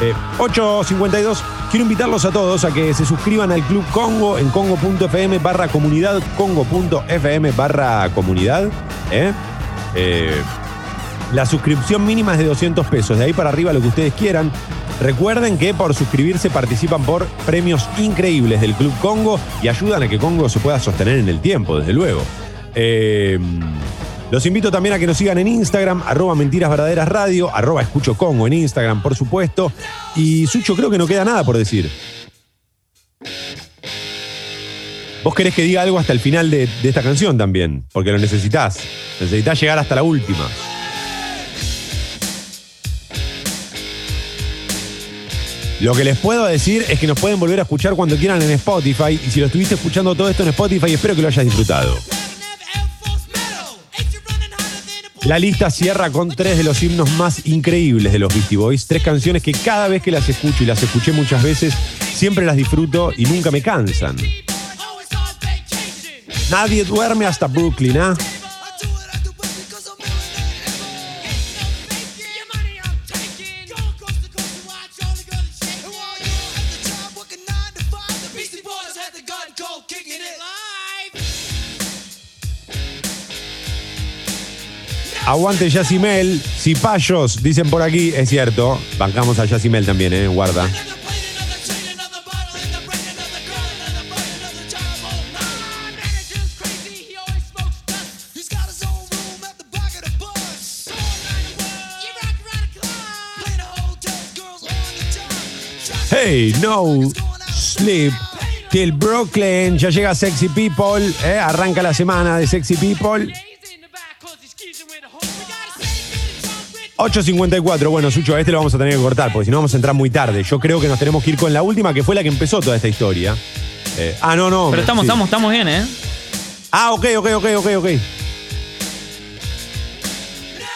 Eh, 8.52. Quiero invitarlos a todos a que se suscriban al Club Congo en congo.fm barra comunidad, congo.fm barra comunidad. ¿eh? Eh, la suscripción mínima es de 200 pesos. De ahí para arriba lo que ustedes quieran. Recuerden que por suscribirse participan por premios increíbles del Club Congo y ayudan a que Congo se pueda sostener en el tiempo, desde luego. Eh, los invito también a que nos sigan en Instagram, arroba mentiras verdaderas radio, arroba escucho Congo en Instagram, por supuesto. Y Sucho, creo que no queda nada por decir. Vos querés que diga algo hasta el final de, de esta canción también, porque lo necesitas. Necesitas llegar hasta la última. Lo que les puedo decir es que nos pueden volver a escuchar cuando quieran en Spotify. Y si lo estuviste escuchando todo esto en Spotify, espero que lo hayas disfrutado. La lista cierra con tres de los himnos más increíbles de los Beastie Boys. Tres canciones que cada vez que las escucho y las escuché muchas veces, siempre las disfruto y nunca me cansan. Nadie duerme hasta Brooklyn, ¿ah? Aguante Yacimel, Cipayos, dicen por aquí, es cierto. Bancamos a Yacimel también, ¿eh? Guarda. Hey, no sleep till Brooklyn. Ya llega Sexy People, ¿eh? Arranca la semana de Sexy People. 8.54, bueno, Sucho, a este lo vamos a tener que cortar, porque si no vamos a entrar muy tarde. Yo creo que nos tenemos que ir con la última, que fue la que empezó toda esta historia. Eh, ah, no, no.
Pero estamos,
sí.
estamos, estamos bien, ¿eh?
Ah, ok, ok, ok, ok, ok.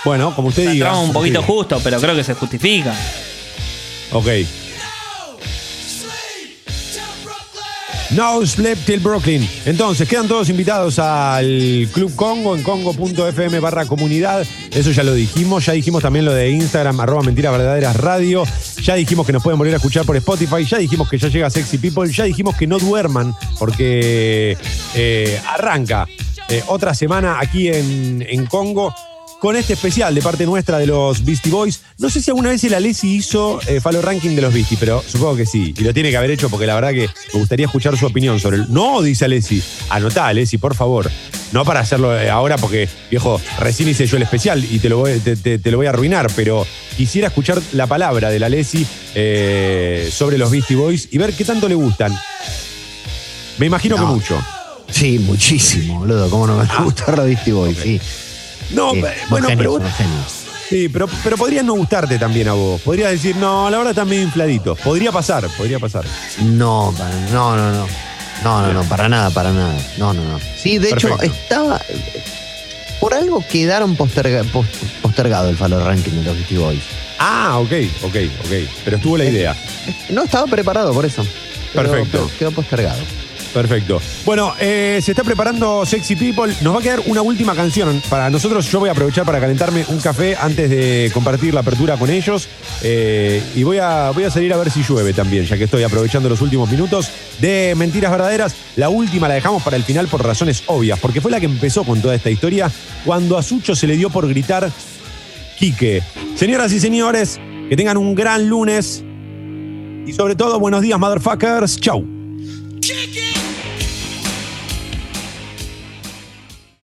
Bueno, como usted diga.
Entramos un poquito
Sí.
justo, pero creo que se justifica.
Ok. No Sleep Till Brooklyn. Entonces, quedan todos invitados al Club Congo en congo.fm barra comunidad. Eso ya lo dijimos. Ya dijimos también lo de Instagram, arroba mentiras verdaderas radio. Ya dijimos que nos pueden volver a escuchar por Spotify. Ya dijimos que ya llega Sexy People. Ya dijimos que no duerman porque eh, arranca eh, otra semana aquí en, en Congo con este especial de parte nuestra de los Beastie Boys. No sé si alguna vez el Alessi hizo eh, Follow Ranking de los Beastie, pero supongo que sí. Y lo tiene que haber hecho porque la verdad que me gustaría escuchar su opinión sobre el. No, dice Alessi. Anotá, Alessi, por favor. No para hacerlo eh, ahora porque, viejo, recién hice yo el especial y te lo voy, te, te- te lo voy a arruinar, pero quisiera escuchar la palabra del Alessi eh, sobre los Beastie Boys y ver qué tanto le gustan. Me imagino que mucho.
Sí, muchísimo, boludo. ¿Cómo no me va a gustar los Beastie Boys? Sí.
No,
Sí,
bueno,
genios,
pero vos-. Sí, pero, pero podrían no gustarte también a vos. Podrías decir, no, la verdad están medio infladitos. Podría pasar, podría pasar.
No, no, no, no. No, no, no, para nada, para nada. No, no, no. Sí, de hecho, estaba. Por algo quedaron posterga- post- postergado el Fallo Ranking de los Beastie Boys.
Ah, ok, ok, ok. Pero estuvo la idea.
No estaba preparado por eso.
Perfecto.
Quedó postergado.
Perfecto. Bueno, eh, se está preparando Sexy People. Nos va a quedar una última canción. Para nosotros, yo voy a aprovechar para calentarme un café antes de compartir la apertura con ellos. Eh, y voy a, voy a salir a ver si llueve también, ya que estoy aprovechando los últimos minutos de Mentiras Verdaderas. La última la dejamos para el final por razones obvias, porque fue la que empezó con toda esta historia cuando a Sucho se le dio por gritar Quique. Señoras y señores, que tengan un gran lunes. Y sobre todo, buenos días, motherfuckers. Chau.